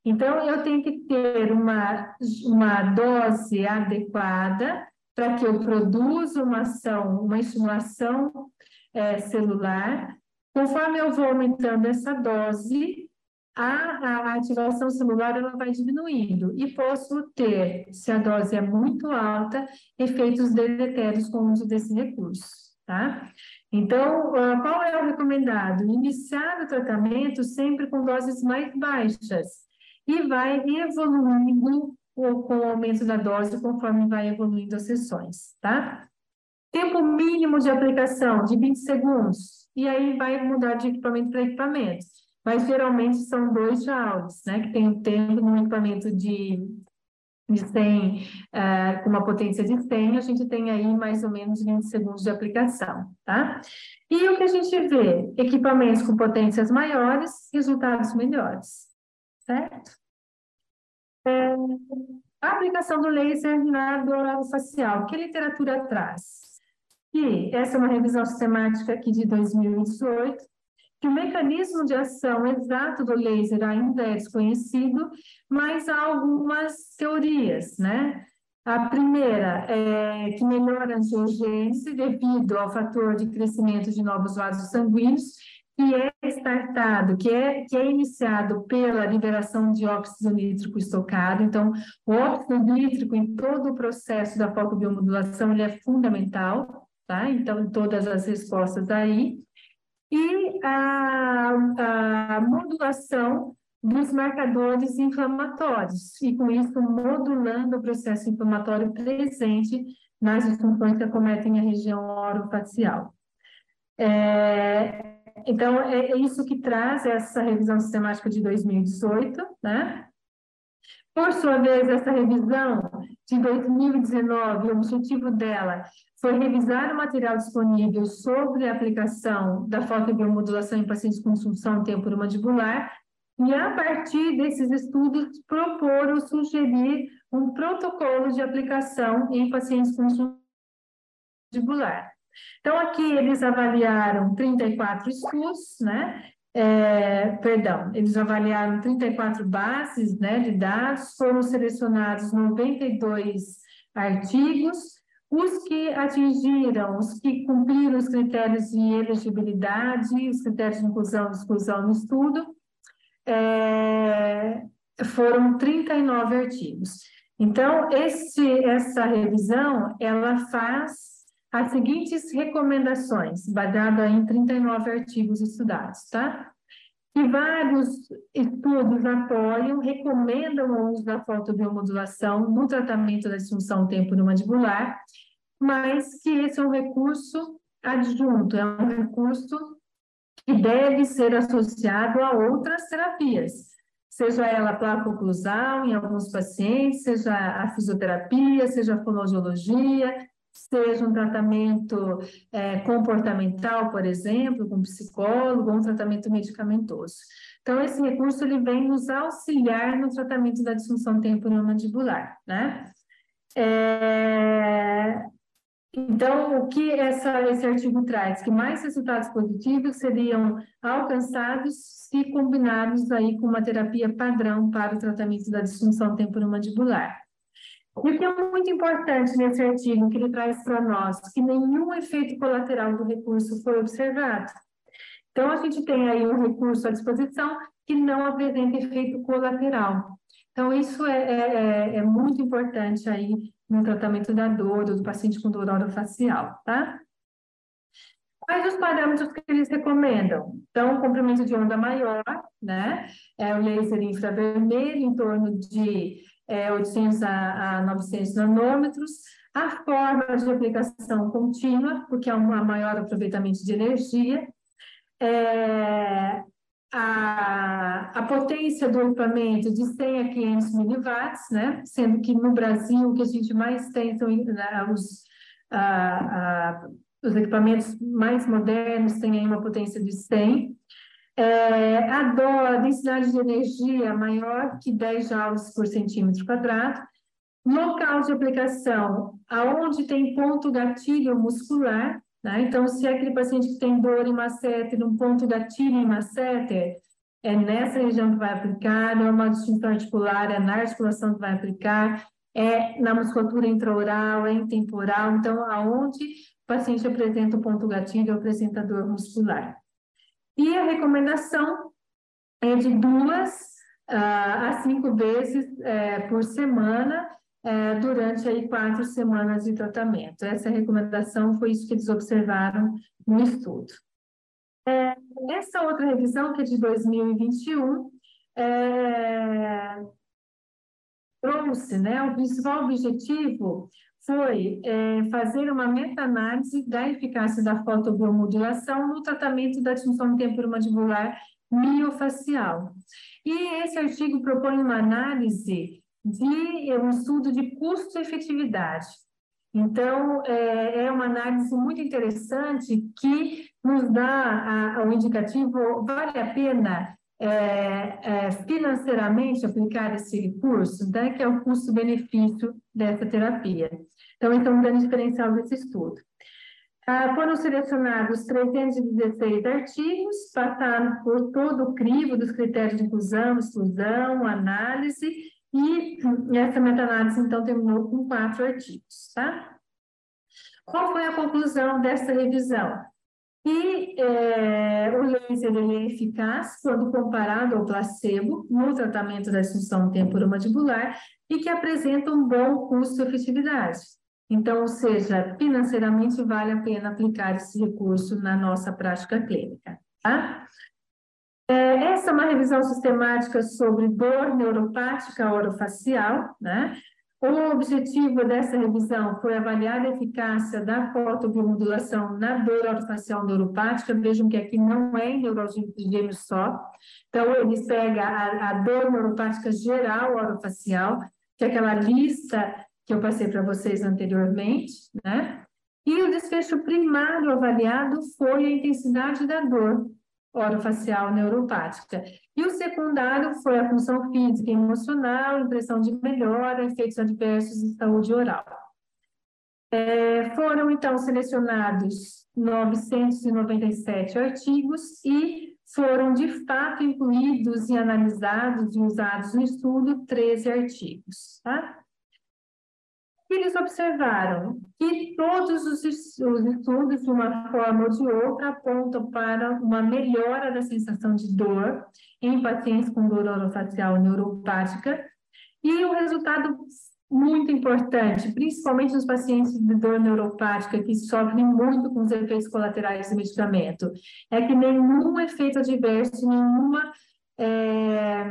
Então, eu tenho que ter uma, uma dose adequada para que eu produza uma ação, uma estimulação é, celular. Conforme eu vou aumentando essa dose, a, a, ativação celular ela vai diminuindo e posso ter, se a dose é muito alta, efeitos deletérios com o uso desse recurso, tá? Então, ah, qual é o recomendado? Iniciar o tratamento sempre com doses mais baixas e vai evoluindo com o aumento da dose conforme vai evoluindo as sessões, tá? Tempo mínimo de aplicação de 20 segundos, e aí vai mudar de equipamento para equipamento mas geralmente são dois joules, né, que tem o tempo no equipamento de, de 100, uh, com uma potência de 100, a gente tem aí mais ou menos 20 segundos de aplicação, tá? E o que a gente vê? Equipamentos com potências maiores, resultados melhores, certo? É, a aplicação do laser na dor facial, que literatura traz? E essa é uma revisão sistemática aqui de 2018, que o mecanismo de ação exato do laser ainda é desconhecido, mas há algumas teorias, né? A primeira é que melhora a angiogênese devido ao fator de crescimento de novos vasos sanguíneos, que é startado, que é, que é iniciado pela liberação de óxido nítrico estocado. Então, o óxido nítrico em todo o processo da fotobiomodulação ele é fundamental, tá? Então, todas as respostas aí e a, a modulação dos marcadores inflamatórios, e com isso modulando o processo inflamatório presente nas disfunções que acometem a região orofacial. É, então, é, é isso que traz essa revisão sistemática de 2018, né? Por sua vez, essa revisão de 2019, o objetivo dela foi revisar o material disponível sobre a aplicação da fotobiomodulação em pacientes com disfunção temporomandibular e, a partir desses estudos, propor ou sugerir um protocolo de aplicação em pacientes com mandibular. Então, aqui eles avaliaram 34 estudos, né? É, perdão, eles avaliaram 34 bases né, de dados, foram selecionados 92 artigos, os que atingiram, os que cumpriram os critérios de elegibilidade, os critérios de inclusão e exclusão no estudo, é, foram 39 artigos. Então, esse, essa revisão, ela faz as seguintes recomendações, baseada em 39 artigos estudados, tá? E vários estudos apoiam, recomendam o uso da fotobiomodulação no tratamento da disfunção temporomandibular, mas que esse é um recurso adjunto, é um recurso que deve ser associado a outras terapias, seja ela placo-oclusal em alguns pacientes, seja a fisioterapia, seja a fonoaudiologia, seja um tratamento é, comportamental, por exemplo, com psicólogo, ou um tratamento medicamentoso. Então, esse recurso ele vem nos auxiliar no tratamento da disfunção temporomandibular, né? É... Então, o que essa, esse artigo traz? Que mais resultados positivos seriam alcançados se combinados aí com uma terapia padrão para o tratamento da disfunção temporomandibular. E o que é muito importante nesse artigo que ele traz para nós, que nenhum efeito colateral do recurso foi observado. Então, a gente tem aí um recurso à disposição que não apresenta efeito colateral. Então, isso é, é, é, é muito importante aí no tratamento da dor do paciente com dor orofacial, tá? Quais os parâmetros que eles recomendam? Então, comprimento de onda maior, né? É o laser infravermelho em torno de é, 800 a, a 900 nanômetros, a forma de aplicação contínua, porque é um maior aproveitamento de energia, é, a, a potência do equipamento de 100 a 500 miliwatts, né? sendo que no Brasil o que a gente mais tem são né, os, a, a, os equipamentos mais modernos têm uma potência de 100, é, a densidade de energia maior que 10 joules por centímetro quadrado. Local de aplicação, aonde tem ponto gatilho muscular, né? Então, se é aquele paciente que tem dor em masseter, um ponto gatilho em masseter, é nessa região que vai aplicar, não é uma distinção articular, é na articulação que vai aplicar, é na musculatura intraoral, é intemporal, então, aonde o paciente apresenta o ponto gatilho, apresenta dor muscular. E a recomendação é de duas uh, a cinco vezes uh, por semana uh, durante aí quatro semanas de tratamento. Essa recomendação foi isso que eles observaram no estudo. É, essa outra revisão, que é de 2021, é, trouxe, né, o principal objetivo foi é, fazer uma meta-análise da eficácia da fotobiomodulação no tratamento da disfunção temporomandibular miofacial. E esse artigo propõe uma análise de um estudo de custo-efetividade. Então, é, é, uma análise muito interessante que nos dá o indicativo, vale a pena é, é, financeiramente aplicar esse recurso, né, que é o custo-benefício dessa terapia. Então, é um grande diferencial desse estudo. Ah, foram selecionados 316 artigos, passaram por todo o crivo dos critérios de inclusão, exclusão, análise, e essa meta-análise, então, terminou com quatro artigos, tá? Qual foi a conclusão dessa revisão? E é, o laser é eficaz quando comparado ao placebo no tratamento da disfunção temporomandibular e que apresenta um bom custo-efetividade. Então, ou seja, financeiramente vale a pena aplicar esse recurso na nossa prática clínica. Tá? É, essa é uma revisão sistemática sobre dor neuropática orofacial, né? O objetivo dessa revisão foi avaliar a eficácia da fotobiomodulação na dor orofacial neuropática. Vejam que aqui não é em gêmeos só. Então, ele pega a, a dor neuropática geral orofacial, que é aquela lista que eu passei para vocês anteriormente, né? E o desfecho primário avaliado foi a intensidade da dor. orofacial neuropática. E o secundário foi a função física e emocional, impressão de melhora, efeitos adversos e saúde oral. É, foram, então, selecionados 997 artigos e foram, de fato, incluídos e analisados e usados no estudo 13 artigos, tá? Eles observaram que todos os, estudos, de uma forma ou de outra, apontam para uma melhora da sensação de dor em pacientes com dor orofacial neuropática, e o resultado muito importante, principalmente nos pacientes de dor neuropática que sofrem muito com os efeitos colaterais do medicamento, é que nenhum efeito adverso, nenhuma é,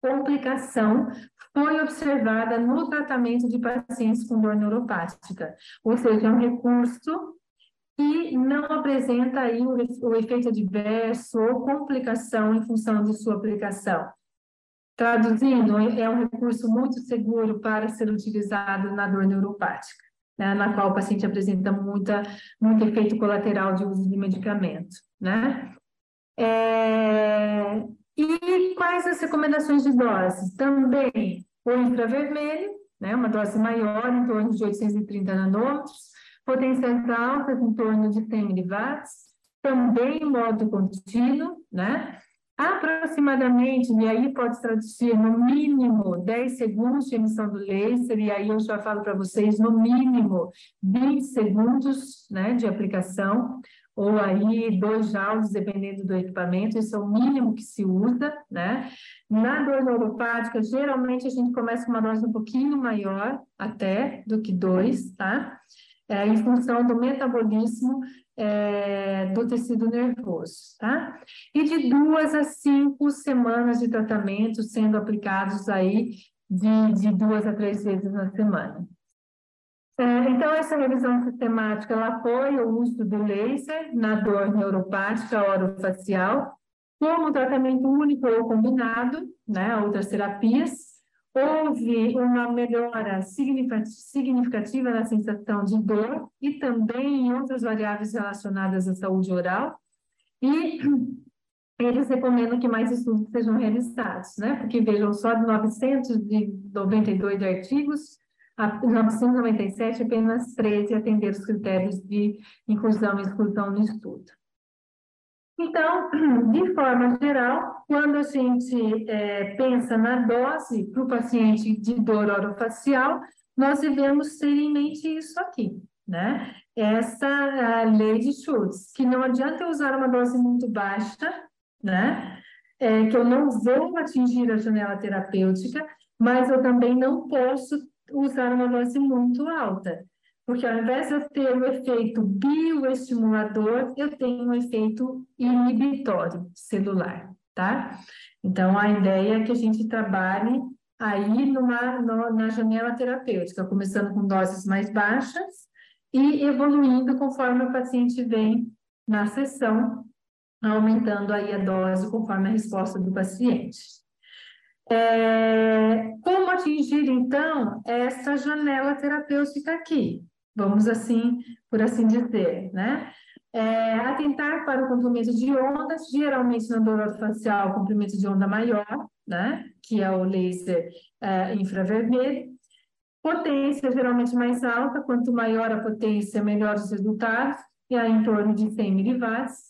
complicação foi observada no tratamento de pacientes com dor neuropática, ou seja, é um recurso que não apresenta aí o, efeito adverso ou complicação em função de sua aplicação. Traduzindo, é um recurso muito seguro para ser utilizado na dor neuropática, né, na qual o paciente apresenta muita, muito efeito colateral de uso de medicamento, né? É, e quais as recomendações de doses? Também o infravermelho, né, uma dose maior, em torno de 830 nanômetros, potências altas, em torno de 100 miliwatts, também modo contínuo, né, aproximadamente, e aí pode traduzir no mínimo 10 segundos de emissão do laser, e aí eu já falo para vocês, no mínimo 20 segundos né, de aplicação, ou aí dois joules, dependendo do equipamento, isso é o mínimo que se usa, né? Na dor neuropática, geralmente a gente começa com uma dose um pouquinho maior, até, do que dois, tá? É, em função do metabolismo é, do tecido nervoso, tá? E de duas a cinco semanas de tratamento sendo aplicados aí de, de duas a três vezes na semana. É, então, essa revisão sistemática ela apoia o uso do laser na dor neuropática orofacial como tratamento único ou combinado, né, outras terapias. Houve uma melhora significativa na sensação de dor e também em outras variáveis relacionadas à saúde oral. E *clears throat* eles recomendam que mais estudos sejam realizados, né? Porque vejam, só de 992 artigos, 997, apenas 13 atenderam os critérios de inclusão e exclusão no estudo. Então, *clears throat* de forma geral, quando a gente é, pensa na dose para o paciente de dor orofacial, nós devemos ter em mente isso aqui, né? Essa lei de Schultz, que não adianta eu usar uma dose muito baixa, né? É, que eu não vou atingir a janela terapêutica, mas eu também não posso usar uma dose muito alta, porque ao invés de eu ter o efeito bioestimulador, eu tenho um efeito inibitório celular, tá? Então, a ideia é que a gente trabalhe aí numa, no, na janela terapêutica, começando com doses mais baixas e evoluindo conforme o paciente vem na sessão, aumentando aí a dose conforme a resposta do paciente. É, como atingir, então, essa janela terapêutica aqui? Vamos assim, por assim dizer, né? É, atentar para o comprimento de ondas, geralmente na dor facial, comprimento de onda maior, né? Que é o laser é, infravermelho. Potência geralmente mais alta, quanto maior a potência, melhor os resultados, e aí em torno de 100 miliwatts.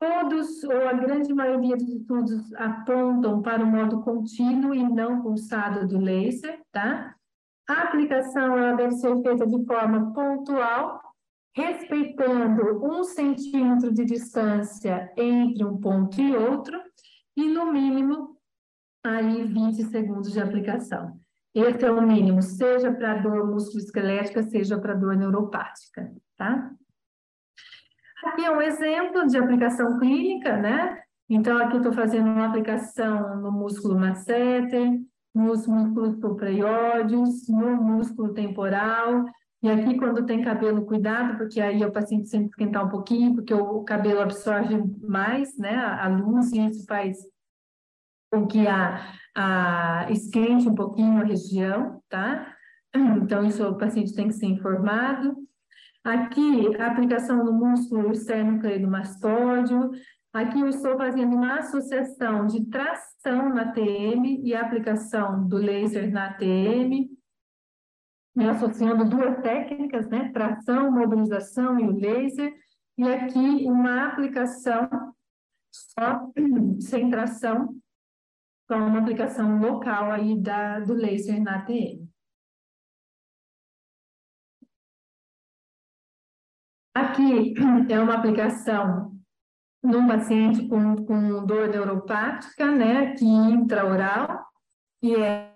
Todos, ou a grande maioria dos estudos apontam para o modo contínuo e não pulsado do laser, tá? A aplicação ela deve ser feita de forma pontual, respeitando um centímetro de distância entre um ponto e outro, e no mínimo aí 20 segundos de aplicação. Esse é o mínimo, seja para dor musculoesquelética, seja para dor neuropática, tá? Aqui é um exemplo de aplicação clínica, né? Então, aqui estou fazendo uma aplicação no músculo masseter, nos músculos propriódios, no músculo temporal. E aqui, quando tem cabelo, cuidado, porque aí o paciente sempre esquentar um pouquinho, porque o cabelo absorve mais, né, a luz, e isso faz com que a, a esquente um pouquinho a região, tá? Então, isso o paciente tem que ser informado. Aqui, a aplicação no músculo externo mastódio, Aqui eu estou fazendo uma associação de tração na TM e aplicação do laser na TM, me associando duas técnicas, né? Tração, mobilização e o laser, e aqui uma aplicação só *clears throat* sem tração, com uma aplicação local aí da, do laser na TM. Aqui é uma aplicação num paciente com, com dor neuropática, né, que intraoral, e é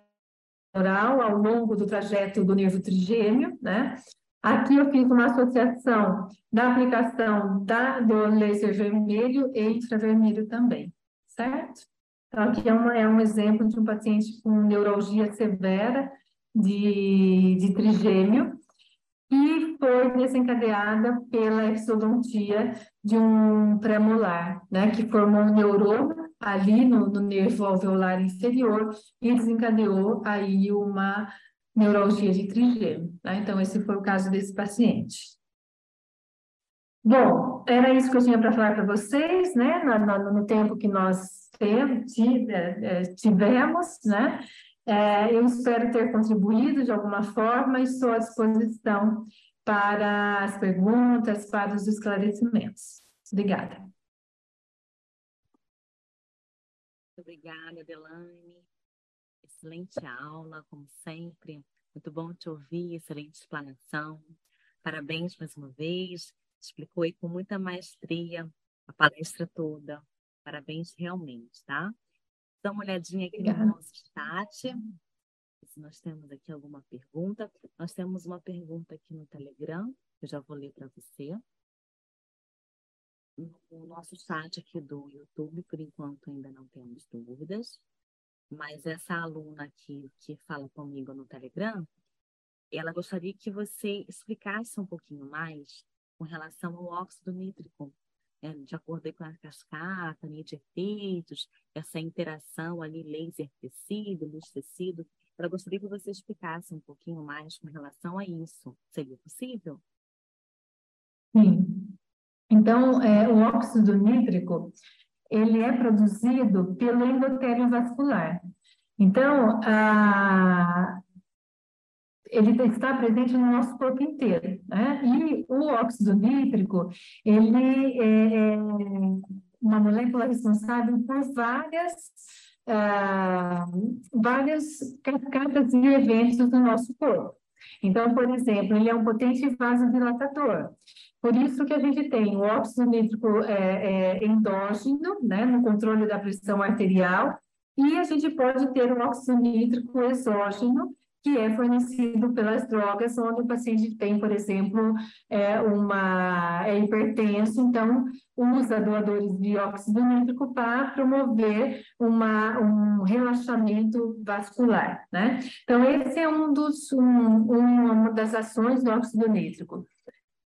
oral ao longo do trajeto do nervo trigêmeo, né? Aqui eu fiz uma associação da aplicação da, do laser vermelho e infravermelho também, certo? Então, aqui é, uma, é um exemplo de um paciente com neuralgia severa de, de trigêmeo, e foi desencadeada pela exodontia de um premolar, né, que formou um neuroma ali no, no nervo alveolar inferior e desencadeou aí uma neuralgia de trigêmeo. Né? Então, esse foi o caso desse paciente. Bom, era isso que eu tinha para falar para vocês, né, no, no, no, tempo que nós é, tivemos, né, é, eu espero ter contribuído de alguma forma e estou à disposição para as perguntas, para os esclarecimentos. Obrigada. Obrigada, Delane. Excelente aula, como sempre. Muito bom te ouvir, excelente explanação. Parabéns mais uma vez. Explicou aí com muita maestria a palestra toda. Parabéns realmente, tá? Dá uma olhadinha aqui Obrigada. no nosso chat. Se nós temos aqui alguma pergunta. Nós temos uma pergunta aqui no Telegram, que eu já vou ler para você. No nosso chat aqui do YouTube, por enquanto, ainda não temos dúvidas. Mas essa aluna aqui que fala comigo no Telegram, ela gostaria que você explicasse um pouquinho mais com relação ao óxido nítrico de acordo com a cascata, linha de efeitos, essa interação ali laser-tecido, luz-tecido. Eu gostaria que você explicasse um pouquinho mais com relação a isso. Seria possível? Sim. Então, é, o óxido nítrico, ele é produzido pelo endotélio vascular. Então, a, ele está presente no nosso corpo inteiro, né? E o óxido nítrico, ele é, é uma molécula responsável por várias uh, várias cascadas e eventos no nosso corpo. Então, por exemplo, ele é um potente vasodilatador. Por isso que a gente tem o óxido nítrico é, é, endógeno, né, no controle da pressão arterial, e a gente pode ter o óxido nítrico exógeno, que é fornecido pelas drogas, onde o paciente tem, por exemplo, é, uma, é hipertenso, então usa doadores de óxido nítrico para promover uma, um relaxamento vascular, né? Então, esse é um dos, um, uma das ações do óxido nítrico.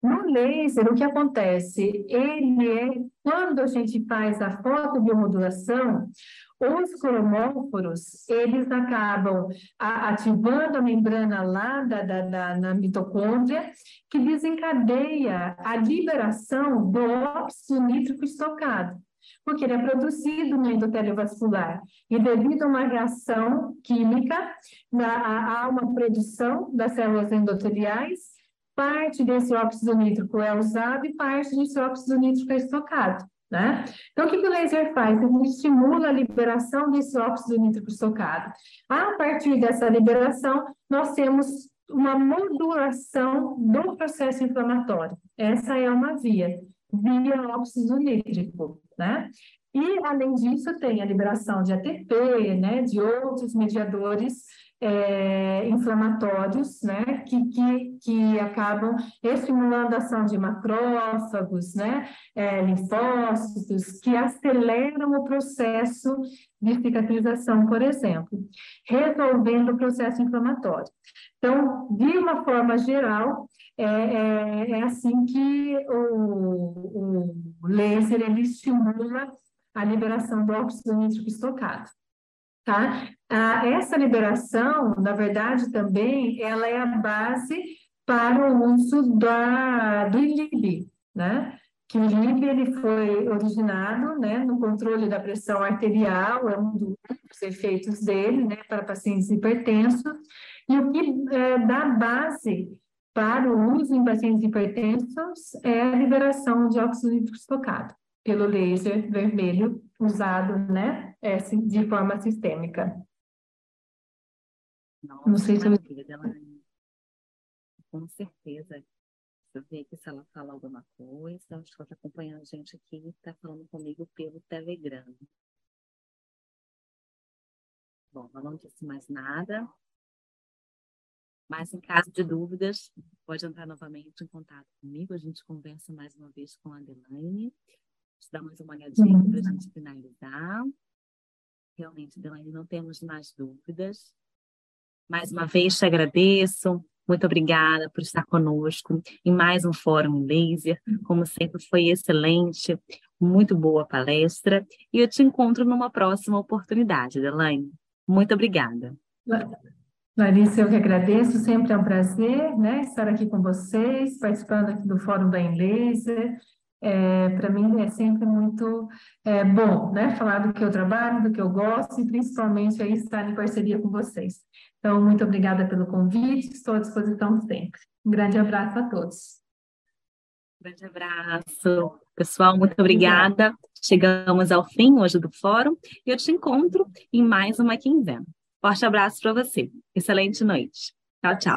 No laser, o que acontece? Ele é, quando a gente faz a fotobiomodulação, os cromóforos, eles acabam ativando a membrana lá da, da, da, na mitocôndria, que desencadeia a liberação do óxido nítrico estocado, porque ele é produzido no endotélio vascular. E devido a uma reação química, há uma produção das células endoteliais, parte desse óxido nítrico é usado e parte desse óxido nítrico é estocado. Né? Então, o que, que o laser faz? Ele estimula a liberação desse óxido nítrico estocado. A partir dessa liberação, nós temos uma modulação do processo inflamatório. Essa é uma via, via óxido nítrico, né? E, além disso, tem a liberação de ATP, né, de outros mediadores é, inflamatórios, né, que, que, que acabam estimulando a ação de macrófagos, né, é, linfócitos, que aceleram o processo de cicatrização, por exemplo, resolvendo o processo inflamatório. Então, de uma forma geral, é, é, é assim que o, o laser ele estimula a liberação do óxido nítrico estocado. Tá? Ah, essa liberação, na verdade, também, ela é a base para o uso da, do INIB, né? que o LIB ele foi originado né, no controle da pressão arterial, é um dos efeitos dele né, para pacientes hipertensos, e o que é, dá base para o uso em pacientes hipertensos é a liberação de óxido nítrico estocado pelo laser vermelho usado né, de forma sistêmica. Nossa, Não sei se eu... Com certeza. Deixa eu ver aqui se ela fala alguma coisa. Acho que ela está acompanhando a gente aqui e está falando comigo pelo Telegram. Bom, ela não disse mais nada. Mas em caso de dúvidas, pode entrar novamente em contato comigo. A gente conversa mais uma vez com a Adelaine. Dá mais uma olhadinha uhum. para a gente finalizar. Realmente, Adelaine, não temos mais dúvidas. Mais uma vez te agradeço. Muito obrigada por estar conosco em mais um Fórum Laser. Como sempre, foi excelente, muito boa palestra. E eu te encontro numa próxima oportunidade, Adelaine. Muito obrigada. Larissa, eu que agradeço, sempre é um prazer né, estar aqui com vocês, participando aqui do Fórum da Laser. É, para mim é sempre muito é, bom, né? Falar do que eu trabalho, do que eu gosto e principalmente aí estar em parceria com vocês. Então, muito obrigada pelo convite, estou à disposição sempre. Um grande abraço a todos. Grande abraço. Pessoal, muito obrigada. Chegamos ao fim hoje do fórum e eu te encontro em mais uma quinzena. Forte abraço para você. Excelente noite. Tchau, tchau.